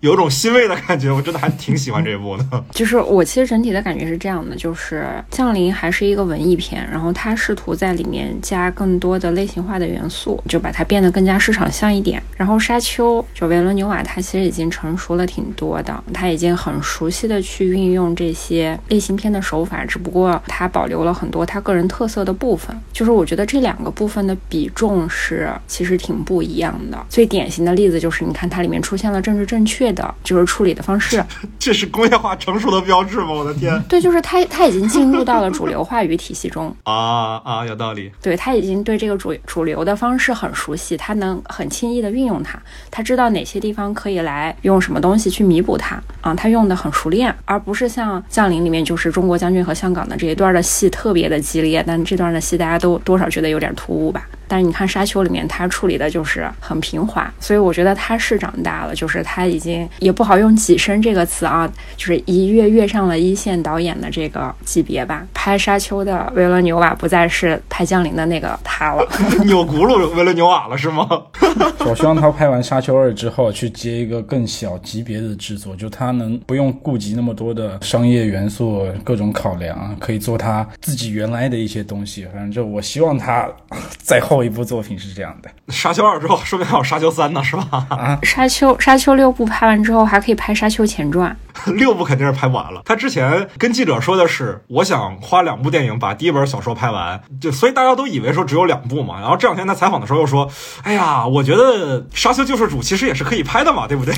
有种欣慰的感觉，我真的还挺喜欢这一部的。就是我其实整体的感觉是这样的，就是《降临》还是一个文艺片，然后他试图在里面加更多的类型化的元素，就把它变得更加市场向一点。然后《沙丘》就维伦纽瓦，他其实已经成熟了挺多的，他已经很熟悉的去运用这些类型片的手法，只不过他保留了很多他个人特色的部分。就是我觉得这两个部分的比重是其实挺不一样的。最典型的例子就是，你看它里面出现了政治正确。的就是处理的方式，这是工业化成熟的标志吗？我的天！对，就是他，他已经进入到了主流话语体系中 啊啊，有道理。对他已经对这个主主流的方式很熟悉，他能很轻易的运用它，他知道哪些地方可以来用什么东西去弥补它啊，他用的很熟练，而不是像《降临》里面就是中国将军和香港的这一段的戏特别的激烈，但这段的戏大家都多少觉得有点突兀吧。但是你看《沙丘》里面，他处理的就是很平滑，所以我觉得他是长大了，就是他已经也不好用“跻身”这个词啊，就是一跃跃上了一线导演的这个级别吧。拍《沙丘》的维伦纽瓦不再是拍《降临》的那个他了，扭轱辘维伦纽瓦了是吗？我希望他拍完《沙丘二》之后去接一个更小级别的制作，就他能不用顾及那么多的商业元素、各种考量，可以做他自己原来的一些东西。反正就我希望他 在后。后一部作品是这样的，《沙丘二》之后，说不定还有《沙丘三》呢，是吧？啊，《沙丘》《沙丘》六部拍完之后，还可以拍《沙丘前传》。六部肯定是拍不完了。他之前跟记者说的是，我想花两部电影把第一本小说拍完，就所以大家都以为说只有两部嘛。然后这两天他采访的时候又说：“哎呀，我觉得《沙丘救世主》其实也是可以拍的嘛，对不对？”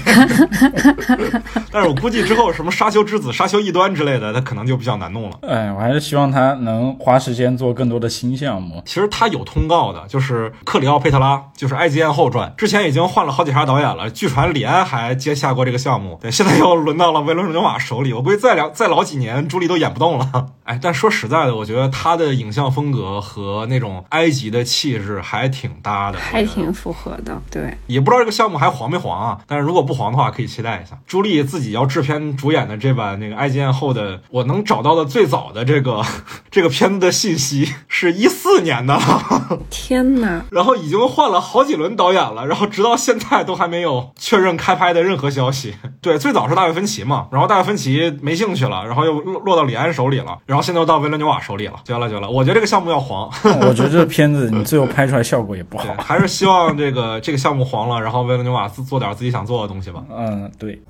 但是我估计之后什么《沙丘之子》《沙丘异端》之类的，他可能就比较难弄了。哎，我还是希望他能花时间做更多的新项目。其实他有通告的。就是克里奥佩特拉，就是《埃及艳后传》，之前已经换了好几茬导演了。据传李安还接下过这个项目，对，现在又轮到了维伦纽瓦手里。我估计再聊再老几年，朱莉都演不动了。哎，但说实在的，我觉得他的影像风格和那种埃及的气质还挺搭的，还挺符合的。对，也不知道这个项目还黄没黄啊？但是如果不黄的话，可以期待一下朱莉自己要制片主演的这版那个《埃及艳后》的。我能找到的最早的这个这个片子的信息是一四年的。天。天呐！然后已经换了好几轮导演了，然后直到现在都还没有确认开拍的任何消息。对，最早是大卫芬奇嘛，然后大卫芬奇没兴趣了，然后又落到李安手里了，然后现在又到维伦纽瓦手里了，绝了绝了！我觉得这个项目要黄，我觉得这片子你最后拍出来效果也不好，还是希望这个这个项目黄了，然后维伦纽瓦自做点自己想做的东西吧。嗯，对。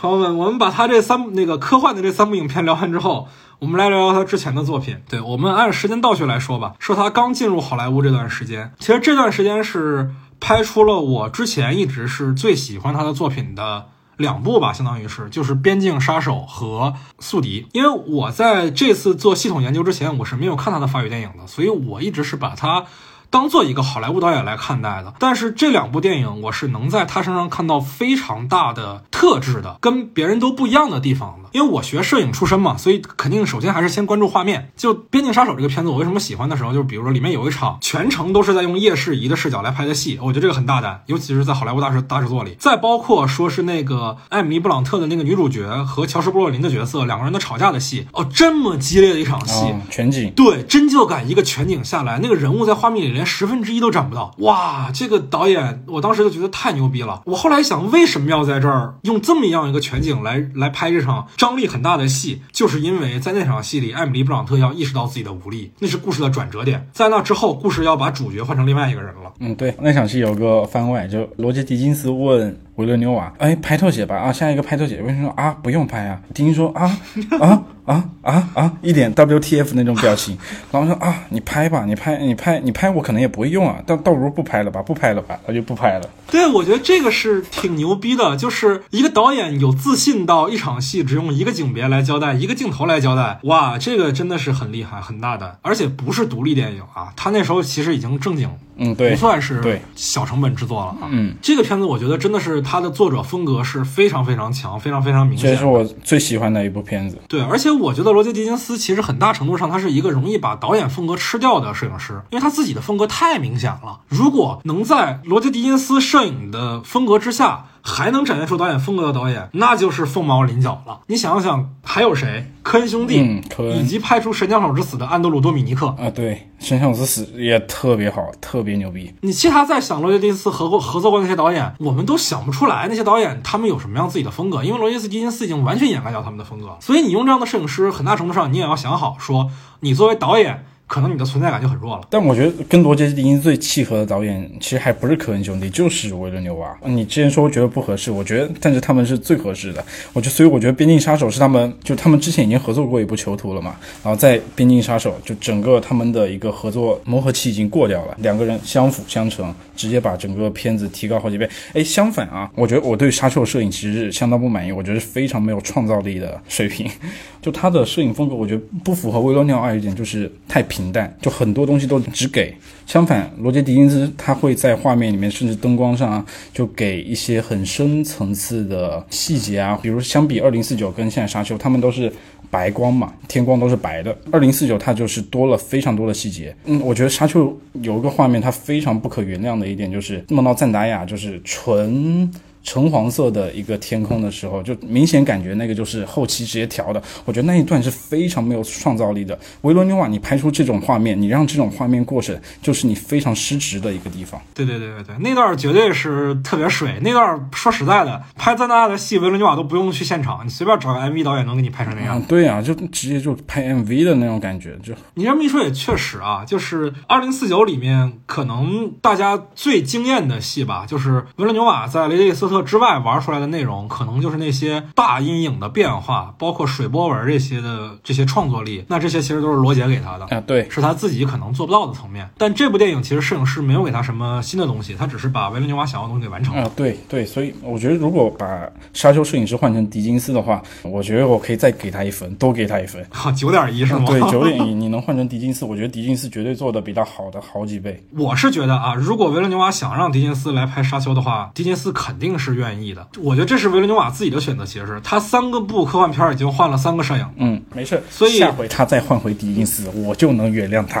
朋友们，我们把他这三那个科幻的这三部影片聊完之后，我们来聊聊他之前的作品。对我们按时间倒序来说吧，说他刚进入好莱坞这段时间，其实这段时间是拍出了我之前一直是最喜欢他的作品的两部吧，相当于是就是《边境杀手》和《宿敌》。因为我在这次做系统研究之前，我是没有看他的法语电影的，所以我一直是把他。当做一个好莱坞导演来看待的，但是这两部电影我是能在他身上看到非常大的特质的，跟别人都不一样的地方的。因为我学摄影出身嘛，所以肯定首先还是先关注画面。就《边境杀手》这个片子，我为什么喜欢的时候，就是比如说里面有一场全程都是在用夜视仪的视角来拍的戏，我觉得这个很大胆，尤其是在好莱坞大制大制作里。再包括说是那个艾米丽·布朗特的那个女主角和乔什·布洛林的角色两个人的吵架的戏，哦，这么激烈的一场戏，全景，对，真就感一个全景下来，那个人物在画面里 连十分之一都占不到。哇，这个导演，我当时就觉得太牛逼了。我后来想，为什么要在这儿用这么样一个全景来来拍这场张力很大的戏？就是因为在那场戏里，艾米丽·布朗特要意识到自己的无力，那是故事的转折点。在那之后，故事要把主角换成另外一个人了。嗯，对，那场戏有个番外，就罗杰·狄金斯问维伦纽瓦：“哎，拍特写吧？啊，下一个拍特写。”为什么说啊，不用拍啊？狄金说：“啊啊啊啊啊！”一点 WTF 那种表情。然后说：“啊，你拍吧，你拍，你拍，你拍，我可能也不会用啊，倒倒不如不拍了吧，不拍了吧，他就不拍了。”对，我觉得这个是挺牛逼的，就是一个导演有自信到一场戏只用一个景别来交代，一个镜头来交代，哇，这个真的是很厉害，很大胆，而且不是独立电影啊，他那时候其实已经正经嗯，对不，算是对小成本制作了啊。嗯，这个片子我觉得真的是它的作者风格是非常非常强，非常非常明显。这是我最喜欢的一部片子。对，而且我觉得罗杰·狄金斯其实很大程度上他是一个容易把导演风格吃掉的摄影师，因为他自己的风格太明显了。如果能在罗杰·狄金斯摄影的风格之下，还能展现出导演风格的导演，那就是凤毛麟角了。你想想，还有谁？科恩兄弟，嗯科恩以及拍出《神枪手之死》的安德鲁·多米尼克。啊，对，《神枪手之死》也特别好，特别牛逼。你其他再想罗杰·狄金斯合过合作过那些导演，我们都想不出来那些导演他们有什么样自己的风格，因为罗杰斯·狄金斯已经完全掩盖掉他们的风格。所以你用这样的摄影师，很大程度上你也要想好，说你作为导演，可能你的存在感就很弱了。但我觉得跟罗杰·狄金斯最契合的导演，其实还不是科恩兄弟，就是维伦纽瓦。你之前说觉得不合适，我觉得，但是他们是最合适的。我觉，所以我觉得《边境杀手》是他们，就他们之前已经合作过一部《囚徒》了嘛，然后在《边境杀手》就整个他们的一个合作磨合期已经过掉了，两个人相辅相成，直接把整个片子提高好几倍。哎，相反啊，我觉得我对沙丘摄影其实是相当不满意，我觉得是非常没有创造力的水平。就他的摄影风格，我觉得不符合维罗纽瓦一点，就是太平平淡，就很多东西都只给。相反，罗杰·狄金斯他会在画面里面，甚至灯光上啊，就给一些很深层次的细节啊，比如相比二零四九跟现在沙丘，他们都是。白光嘛，天光都是白的。二零四九它就是多了非常多的细节。嗯，我觉得沙丘有一个画面，它非常不可原谅的一点就是梦到赞达亚就是纯橙黄色的一个天空的时候，就明显感觉那个就是后期直接调的。我觉得那一段是非常没有创造力的。维罗纽瓦，你拍出这种画面，你让这种画面过审，就是你非常失职的一个地方。对对对对对，那段绝对是特别水。那段说实在的，拍赞大的戏，维罗纽瓦都不用去现场，你随便找个 MV 导演能给你拍成那样。嗯，对啊，就直接就拍 MV 的那种感觉，就你这么一说也确实啊，就是二零四九里面可能大家最惊艳的戏吧，就是维罗纽瓦在雷利斯特之外玩出来的内容，可能就是那些大阴影的变化，包括水波纹这些的这些创作力，那这些其实都是罗杰给他的。啊，对，是他自己可能做不到的层面，但这部电影其实摄影师没有给他什么新的东西，他只是把维伦纽瓦想要的东西给完成了。啊，对对，所以我觉得如果把沙丘摄影师换成狄金斯的话，我觉得我可以再给他一分，多给他一分。哈，九点一是吗？对，九点一，你能换成狄金斯，我觉得狄金斯绝对做的比他好的好几倍。我是觉得啊，如果维伦纽瓦想让狄金斯来拍《沙丘》的话，狄金斯肯定是愿意的。我觉得这是维伦纽瓦自己的选择，其实是他三个部科幻片已经换了三个摄影，嗯，没事，所以下回他再换回狄金斯，我就能原谅他。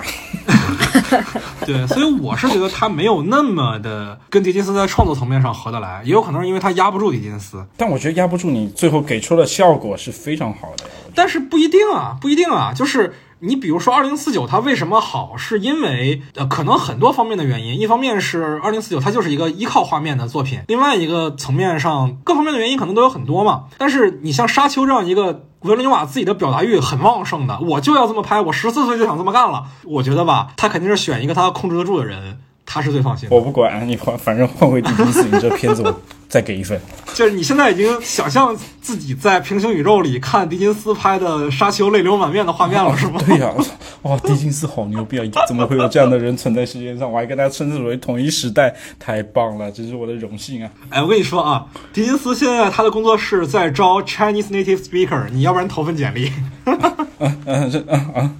对，所以我是觉得他没有那么的跟狄金斯在创作层面上合得来，也有可能是因为他压不住狄金斯，但我觉得压不住你，最后给出的效果是非常好的。但是不一定啊，不一定啊，就是。你比如说二零四九，它为什么好？是因为呃，可能很多方面的原因。一方面是二零四九它就是一个依靠画面的作品，另外一个层面上，各方面的原因可能都有很多嘛。但是你像沙丘这样一个维伦纽瓦自己的表达欲很旺盛的，我就要这么拍，我十四岁就想这么干了。我觉得吧，他肯定是选一个他控制得住的人，他是最放心的。我不管你换，反正换回狄金斯，你这片子我再给一分。就是你现在已经想象自己在平行宇宙里看狄金斯拍的《沙丘》泪流满面的画面了，是吗？对呀、哇，狄金斯好牛逼啊！怎么会有这样的人存在世界上？我还跟他称之为同一时代，太棒了，这是我的荣幸啊！哎，我跟你说啊，狄金斯现在他的工作室在招 Chinese native speaker，你要不然投份简历。嗯、这啊啊啊，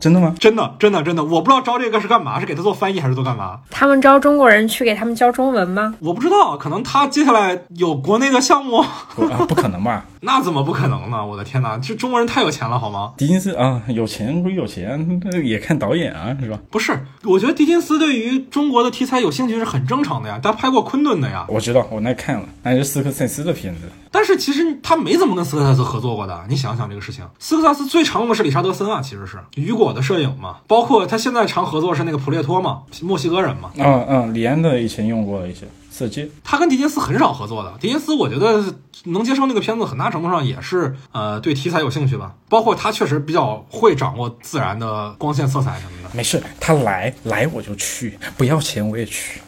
真的吗？真的，真的，真的，我不知道招这个是干嘛，是给他做翻译还是做干嘛？他们招中国人去给他们教中文吗？我不知道，可能他接下来有国内的项目，不啊，不可能吧？那怎么不可能呢？我的天哪，这中国人太有钱了好吗？狄金斯啊，有钱归有钱，那也看导演啊，是吧？不是，我觉得狄金斯对于中国的题材有兴趣是很正常的呀，他拍过昆顿的呀。我知道，我那看了，那是斯科塞斯的片子。但是其实他没怎么跟斯科塞斯合作过的，你想想这个事情。斯科塞斯最常用的是理查德森啊，其实是雨果的摄影嘛，包括他现在常合作是那个普列托嘛，墨西哥人嘛。嗯嗯，李安的以前用过一些色戒。他跟狄金斯很少合作的，狄金斯我觉得能接受那个片子，很大程度上也是呃对题材有兴趣吧。包括他确实比较会掌握自然的光线、色彩什么的。没事，他来来我就去，不要钱我也去。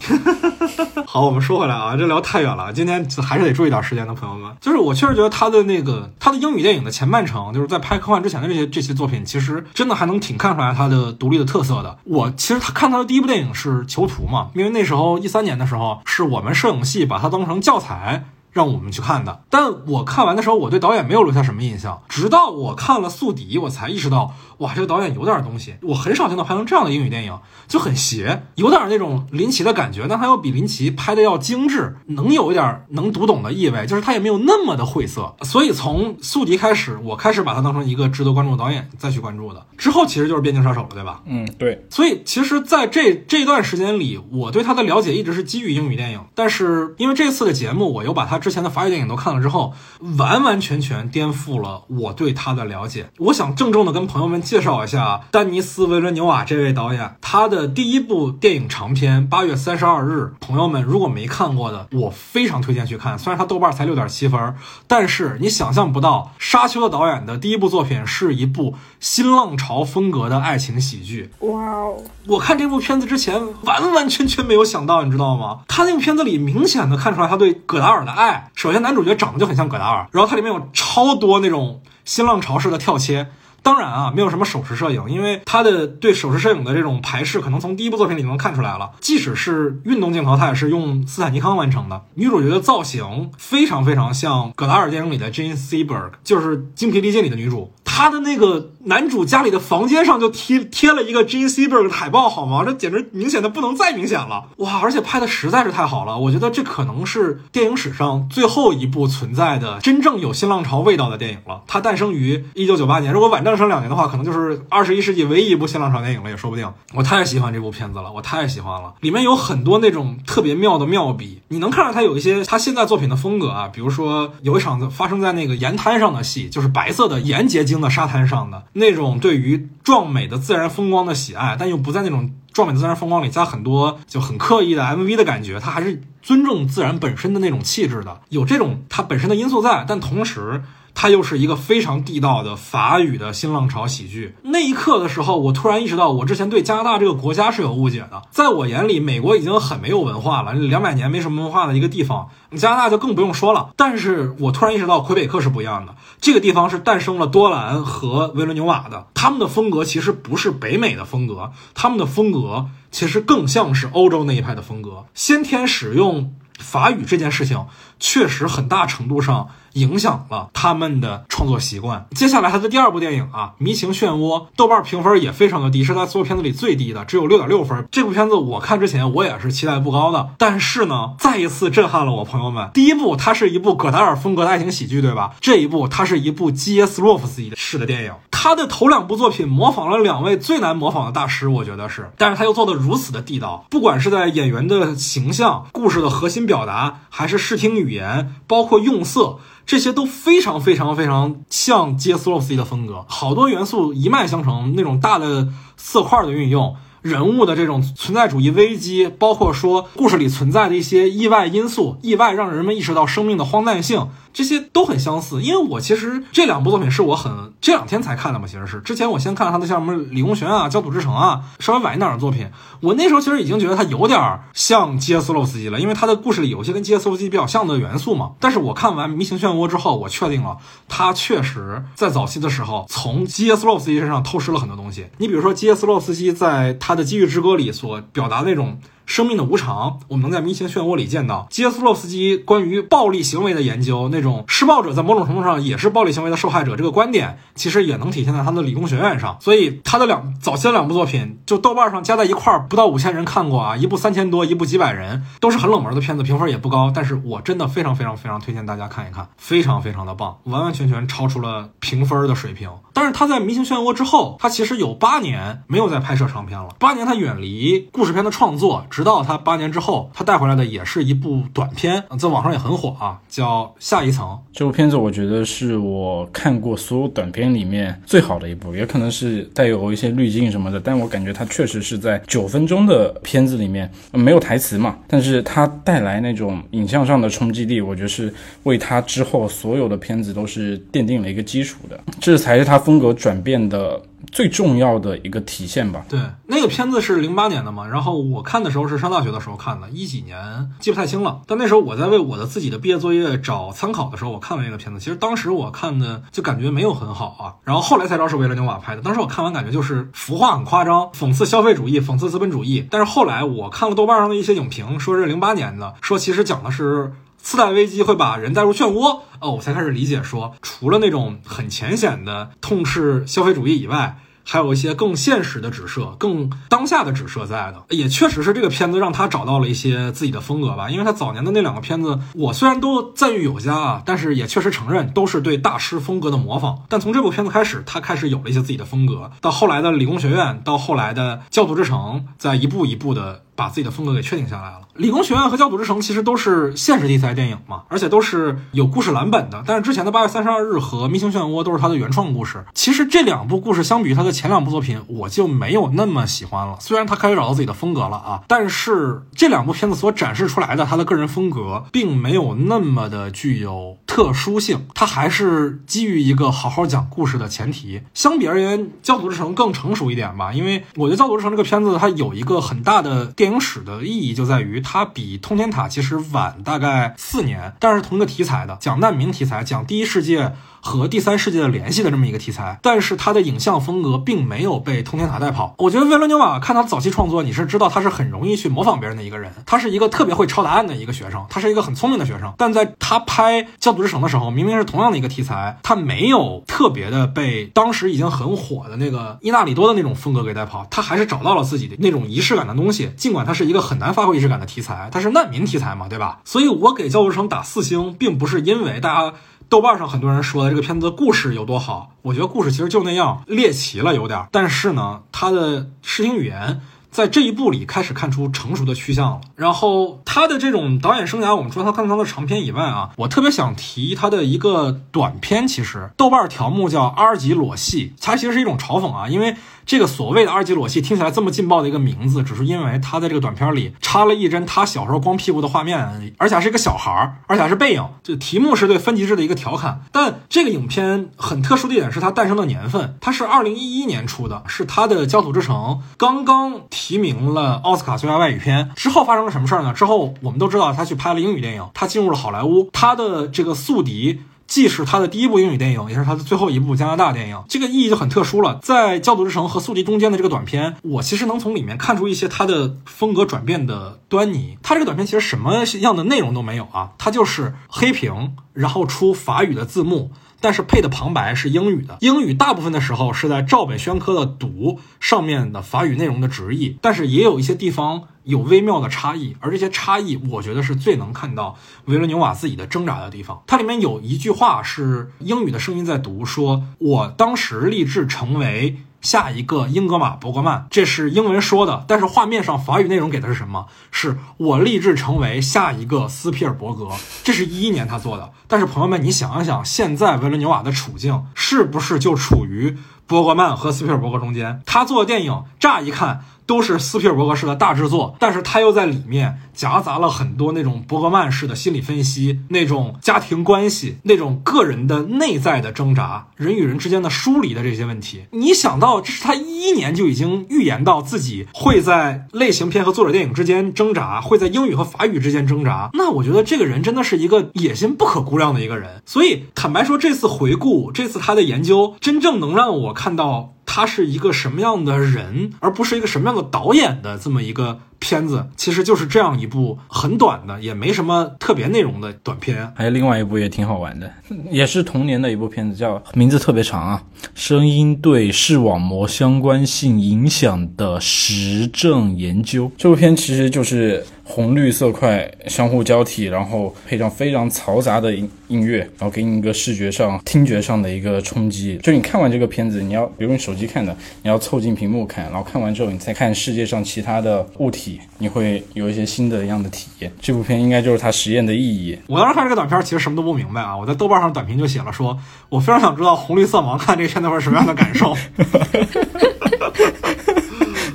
好，我们说回来啊，这聊太远了，今天还是得注意点时间的朋友们。就是我确实觉得他的那个他的英语电影的前半程，就是在拍科幻之前的这些这些作品，其实真的还能挺看出来他的独立的特色的。我其实他看他的第一部电影是《囚徒》嘛，因为那时候一三年的时候，是我们摄影系把它当成教材。让我们去看的。但我看完的时候，我对导演没有留下什么印象，直到我看了《宿敌》，我才意识到，哇，这个导演有点东西。我很少见到拍成这样的英语电影，就很邪，有点那种林奇的感觉，但他又比林奇拍的要精致，能有一点能读懂的意味，就是他也没有那么的晦涩。所以从《宿敌》开始，我开始把他当成一个值得关注的导演再去关注的。之后其实就是《边境杀手》了，对吧？嗯，对，所以其实在这这段时间里，我对他的了解一直是基于英语电影，但是因为这次的节目，我又把他之前的法语电影都看了之后，完完全全颠覆了我对他的了解。我想郑重的跟朋友们介绍一下丹尼斯·维伦纽瓦这位导演，他的第一部电影长片《八月三十二日》，朋友们如果没看过的，我非常推荐去看。虽然他豆瓣才六点七分，但是你想象不到，沙丘的导演的第一部作品是一部新浪潮风格的爱情喜剧。哇哦，我看这部片子之前，完完全全没有想到，你知道吗？他那部片子里明显的看出来他对戈达尔的爱。首先，男主角长得就很像葛达尔，然后它里面有超多那种新浪潮式的跳切。当然啊，没有什么手持摄影，因为他的对手持摄影的这种排斥，可能从第一部作品里能看出来了。即使是运动镜头，他也是用斯坦尼康完成的。女主角的造型非常非常像葛达尔电影里的 Jane Seberg，就是《精疲力尽》里的女主。他的那个男主家里的房间上就贴贴了一个 Jane Seberg 的海报，好吗？这简直明显的不能再明显了，哇！而且拍的实在是太好了，我觉得这可能是电影史上最后一部存在的真正有新浪潮味道的电影了。它诞生于一九九八年，如果晚诞生两年的话，可能就是二十一世纪唯一一部新浪潮电影了，也说不定。我太喜欢这部片子了，我太喜欢了，里面有很多那种特别妙的妙笔，你能看到他有一些他现在作品的风格啊，比如说有一场发生在那个盐滩上的戏，就是白色的盐结晶的沙滩上的。那种对于壮美的自然风光的喜爱，但又不在那种壮美的自然风光里加很多就很刻意的 MV 的感觉，它还是尊重自然本身的那种气质的，有这种它本身的因素在，但同时。它又是一个非常地道的法语的新浪潮喜剧。那一刻的时候，我突然意识到，我之前对加拿大这个国家是有误解的。在我眼里，美国已经很没有文化了，两百年没什么文化的一个地方，加拿大就更不用说了。但是我突然意识到，魁北克是不一样的。这个地方是诞生了多兰和维伦纽瓦的，他们的风格其实不是北美的风格，他们的风格其实更像是欧洲那一派的风格。先天使用法语这件事情，确实很大程度上。影响了他们的创作习惯。接下来他的第二部电影啊，《迷情漩涡》，豆瓣评分也非常的低，是他所有片子里最低的，只有六点六分。这部片子我看之前我也是期待不高的，但是呢，再一次震撼了我朋友们。第一部它是一部葛达尔风格的爱情喜剧，对吧？这一部它是一部基耶斯洛夫斯基式的电影。他的头两部作品模仿了两位最难模仿的大师，我觉得是，但是他又做的如此的地道，不管是在演员的形象、故事的核心表达，还是视听语言，包括用色。这些都非常非常非常像杰斯洛夫斯基的风格，好多元素一脉相承，那种大的色块的运用，人物的这种存在主义危机，包括说故事里存在的一些意外因素，意外让人们意识到生命的荒诞性。这些都很相似，因为我其实这两部作品是我很这两天才看的嘛，其实是之前我先看了他的像什么《理工学院》啊、《焦土之城》啊，稍微晚一点的作品，我那时候其实已经觉得他有点像基斯洛夫斯基了，因为他的故事里有些跟基斯洛夫斯基比较像的元素嘛。但是我看完《迷情漩涡》之后，我确定了他确实在早期的时候从基斯洛夫斯基身上偷师了很多东西。你比如说基斯洛夫斯基在他他的《机遇之歌》里所表达那种。生命的无常，我们能在《迷情漩涡》里见到基耶斯洛夫斯基关于暴力行为的研究，那种施暴者在某种程度上也是暴力行为的受害者，这个观点其实也能体现在他的理工学院上。所以他的两早期的两部作品，就豆瓣上加在一块儿不到五千人看过啊，一部三千多，一部几百人，都是很冷门的片子，评分也不高。但是我真的非常非常非常推荐大家看一看，非常非常的棒，完完全全超出了评分的水平。但是他在《迷情漩涡》之后，他其实有八年没有再拍摄长片了，八年他远离故事片的创作。直到他八年之后，他带回来的也是一部短片，在网上也很火啊，叫《下一层》。这部片子我觉得是我看过所有短片里面最好的一部，也可能是带有一些滤镜什么的，但我感觉它确实是在九分钟的片子里面没有台词嘛，但是它带来那种影像上的冲击力，我觉得是为他之后所有的片子都是奠定了一个基础的，这才是他风格转变的。最重要的一个体现吧。对，那个片子是零八年的嘛，然后我看的时候是上大学的时候看的，一几年记不太清了。但那时候我在为我的自己的毕业作业找参考的时候，我看了那个片子。其实当时我看的就感觉没有很好啊。然后后来才知道是维伦纽瓦拍的。当时我看完感觉就是浮化很夸张，讽刺消费主义，讽刺资本主义。但是后来我看了豆瓣上的一些影评，说是零八年的，说其实讲的是。次贷危机会把人带入漩涡，哦，我才开始理解说，除了那种很浅显的痛斥消费主义以外。还有一些更现实的指涉，更当下的指涉在的，也确实是这个片子让他找到了一些自己的风格吧。因为他早年的那两个片子，我虽然都赞誉有加啊，但是也确实承认都是对大师风格的模仿。但从这部片子开始，他开始有了一些自己的风格。到后来的理工学院，到后来的教徒之城，在一步一步的。把自己的风格给确定下来了。理工学院和教主之城其实都是现实题材电影嘛，而且都是有故事蓝本的。但是之前的八月三十二日和明星漩涡都是他的原创故事。其实这两部故事相比于他的前两部作品，我就没有那么喜欢了。虽然他开始找到自己的风格了啊，但是这两部片子所展示出来的他的个人风格，并没有那么的具有特殊性。他还是基于一个好好讲故事的前提。相比而言，教主之城更成熟一点吧，因为我觉得教主之城这个片子它有一个很大的电影。史的意义就在于它比《通天塔》其实晚大概四年，但是同一个题材的，讲难民题材，讲第一世界。和第三世界的联系的这么一个题材，但是他的影像风格并没有被通天塔带跑。我觉得维伦纽瓦看他早期创作，你是知道他是很容易去模仿别人的一个人，他是一个特别会抄答案的一个学生，他是一个很聪明的学生。但在他拍《教徒之城》的时候，明明是同样的一个题材，他没有特别的被当时已经很火的那个伊纳里多的那种风格给带跑，他还是找到了自己的那种仪式感的东西。尽管它是一个很难发挥仪式感的题材，它是难民题材嘛，对吧？所以我给《教徒之城》打四星，并不是因为大家。豆瓣上很多人说的这个片子的故事有多好，我觉得故事其实就那样猎奇了有点，但是呢，它的视听语言在这一部里开始看出成熟的趋向了。然后他的这种导演生涯，我们除了他看他的长片以外啊，我特别想提他的一个短片，其实豆瓣条目叫《阿尔吉裸戏》，它其实是一种嘲讽啊，因为。这个所谓的二级裸戏听起来这么劲爆的一个名字，只是因为他在这个短片里插了一帧他小时候光屁股的画面，而且还是一个小孩儿，而且还是背影。这题目是对分级制的一个调侃。但这个影片很特殊的一点是它诞生的年份，它是二零一一年出的，是他的《焦土之城》刚刚提名了奥斯卡最佳外语片。之后发生了什么事儿呢？之后我们都知道他去拍了英语电影，他进入了好莱坞，他的这个宿敌。既是他的第一部英语电影，也是他的最后一部加拿大电影，这个意义就很特殊了。在《教徒之城》和《宿敌》中间的这个短片，我其实能从里面看出一些他的风格转变的端倪。他这个短片其实什么样的内容都没有啊，他就是黑屏，然后出法语的字幕。但是配的旁白是英语的，英语大部分的时候是在照本宣科的读上面的法语内容的直译，但是也有一些地方有微妙的差异，而这些差异我觉得是最能看到维伦纽瓦自己的挣扎的地方。它里面有一句话是英语的声音在读，说我当时立志成为。下一个英格玛·伯格曼，这是英文说的，但是画面上法语内容给的是什么？是我立志成为下一个斯皮尔伯格。这是一一年他做的，但是朋友们，你想一想，现在维伦纽瓦的处境是不是就处于伯格曼和斯皮尔伯格中间？他做的电影，乍一看。都是斯皮尔伯格式的大制作，但是他又在里面夹杂了很多那种伯格曼式的心理分析，那种家庭关系，那种个人的内在的挣扎，人与人之间的疏离的这些问题。你想到这是他一一年就已经预言到自己会在类型片和作者电影之间挣扎，会在英语和法语之间挣扎，那我觉得这个人真的是一个野心不可估量的一个人。所以坦白说，这次回顾，这次他的研究，真正能让我看到。他是一个什么样的人，而不是一个什么样的导演的这么一个片子，其实就是这样一部很短的，也没什么特别内容的短片。还有另外一部也挺好玩的，也是同年的一部片子，叫名字特别长啊，《声音对视网膜相关性影响的实证研究》。这部片其实就是。红绿色块相互交替，然后配上非常嘈杂的音音乐，然后给你一个视觉上、听觉上的一个冲击。就你看完这个片子，你要比如用手机看的，你要凑近屏幕看，然后看完之后你再看世界上其他的物体，你会有一些新的一样的体验。这部片应该就是它实验的意义。我当时看这个短片，其实什么都不明白啊。我在豆瓣上短评就写了，说我非常想知道红绿色盲看这个片子会是什么样的感受。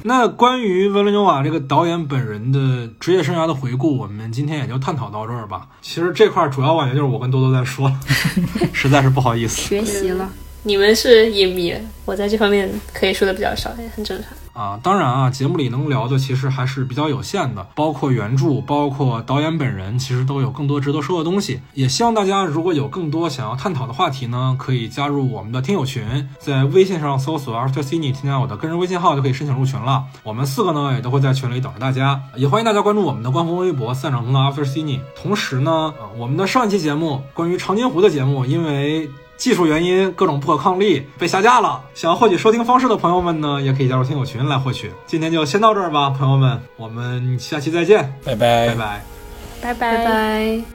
那关于维伦纽瓦这个导演本人的职业生涯的回顾，我们今天也就探讨到这儿吧。其实这块主要感觉就是我跟多多在说，实在是不好意思。学习了。你们是影迷，我在这方面可以说的比较少，也很正常。啊，当然啊，节目里能聊的其实还是比较有限的，包括原著，包括导演本人，其实都有更多值得说的东西。也希望大家如果有更多想要探讨的话题呢，可以加入我们的听友群，在微信上搜索 After Cine，添加我的个人微信号就可以申请入群了。我们四个呢也都会在群里等着大家，也欢迎大家关注我们的官方微博“散场通的 After Cine”。同时呢，我们的上一期节目关于长津湖的节目，因为技术原因，各种不可抗力被下架了。想要获取收听方式的朋友们呢，也可以加入听友群来获取。今天就先到这儿吧，朋友们，我们下期再见，拜拜拜拜。拜拜拜。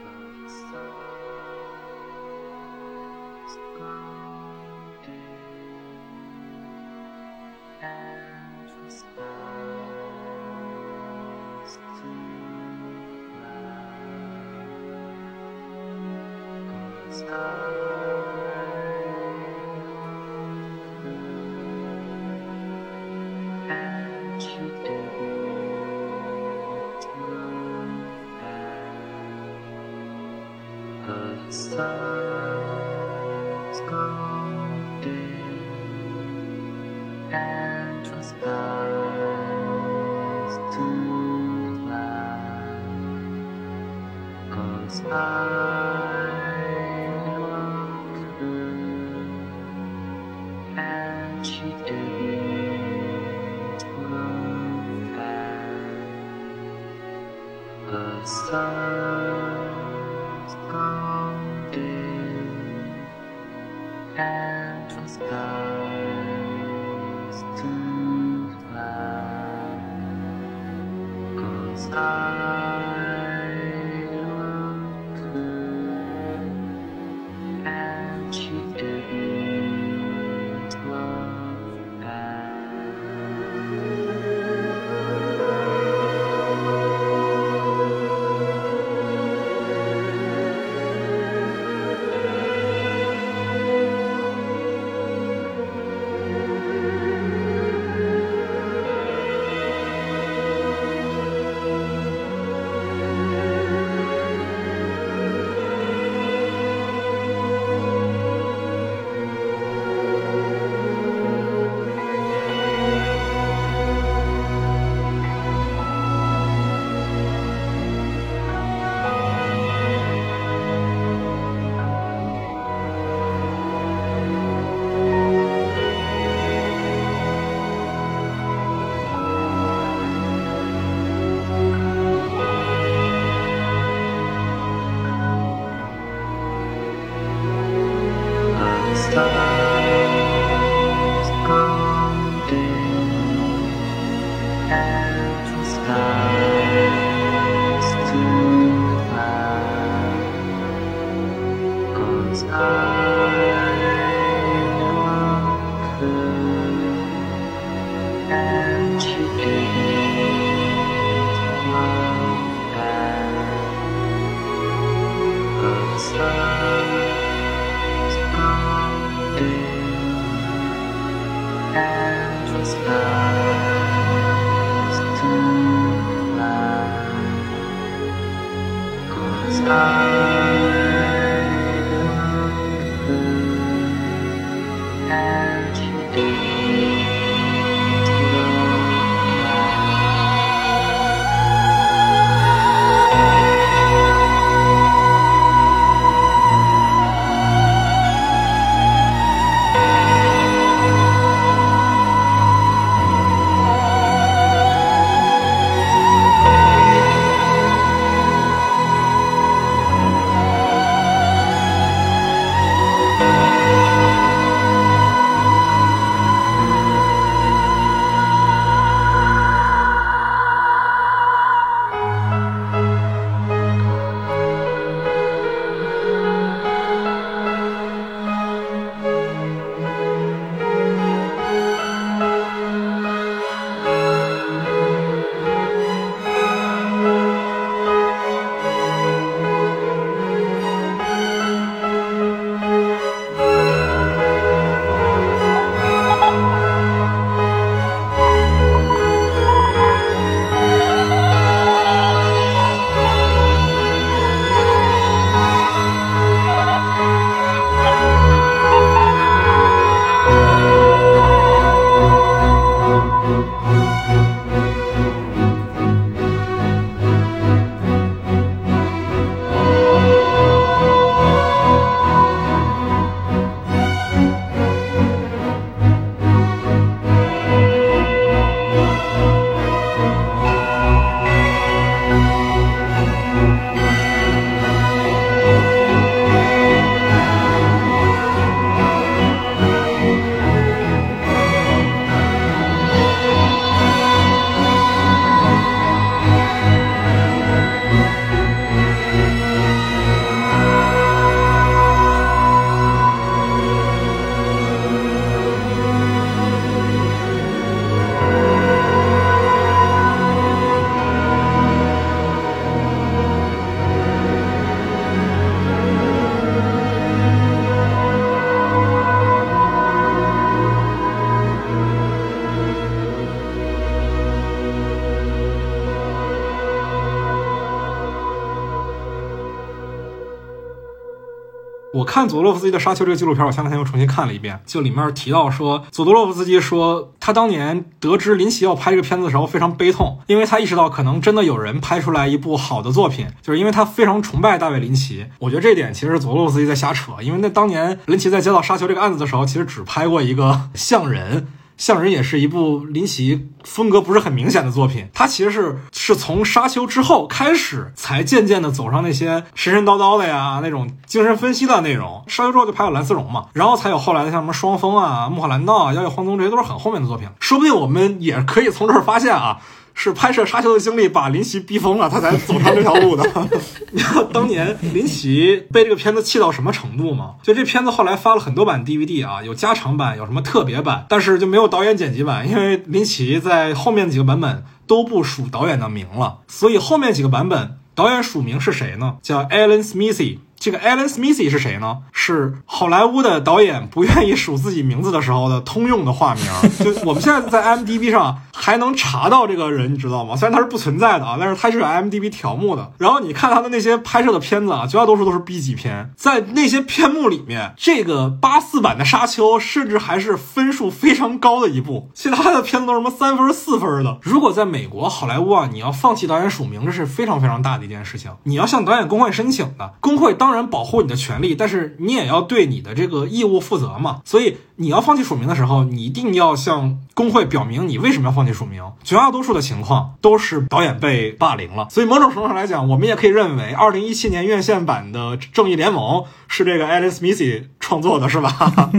看佐多洛夫斯基的《沙丘》这个纪录片，我前两天又重新看了一遍，就里面提到说，佐多洛夫斯基说他当年得知林奇要拍这个片子的时候非常悲痛，因为他意识到可能真的有人拍出来一部好的作品，就是因为他非常崇拜大卫林奇。我觉得这一点其实是佐多洛夫斯基在瞎扯，因为那当年林奇在接到《沙丘》这个案子的时候，其实只拍过一个《像人》。像人也是一部林奇风格不是很明显的作品，他其实是是从沙丘之后开始，才渐渐的走上那些神神叨叨的呀那种精神分析的内容。沙丘之后就拍了蓝丝绒嘛，然后才有后来的像什么双峰啊、穆赫兰道啊、妖夜荒踪这些都是很后面的作品。说不定我们也可以从这儿发现啊。是拍摄《沙丘》的经历把林奇逼疯了，他才走上这条路的。你知道当年林奇被这个片子气到什么程度吗？就这片子后来发了很多版 DVD 啊，有加长版，有什么特别版，但是就没有导演剪辑版，因为林奇在后面几个版本都不署导演的名了，所以后面几个版本导演署名是谁呢？叫 Alan Smithy。这个 Alan Smithy 是谁呢？是好莱坞的导演不愿意署自己名字的时候的通用的化名。就我们现在在 IMDB 上还能查到这个人，你知道吗？虽然他是不存在的啊，但是他是有 IMDB 条目的。然后你看他的那些拍摄的片子啊，绝大多数都是 B 级片。在那些片目里面，这个八四版的《沙丘》甚至还是分数非常高的一部，其他的片子都是什么三分、四分的。如果在美国好莱坞啊，你要放弃导演署名，这是非常非常大的一件事情。你要向导演工会申请的，工会当然保护你的权利，但是你也要对你的这个义务负责嘛。所以你要放弃署名的时候，你一定要向工会表明你为什么要放弃署名。绝大多数的情况都是导演被霸凌了，所以某种程度上来讲，我们也可以认为，二零一七年院线版的《正义联盟》是这个 Alan Smithy 创作的，是吧？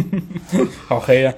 好黑呀、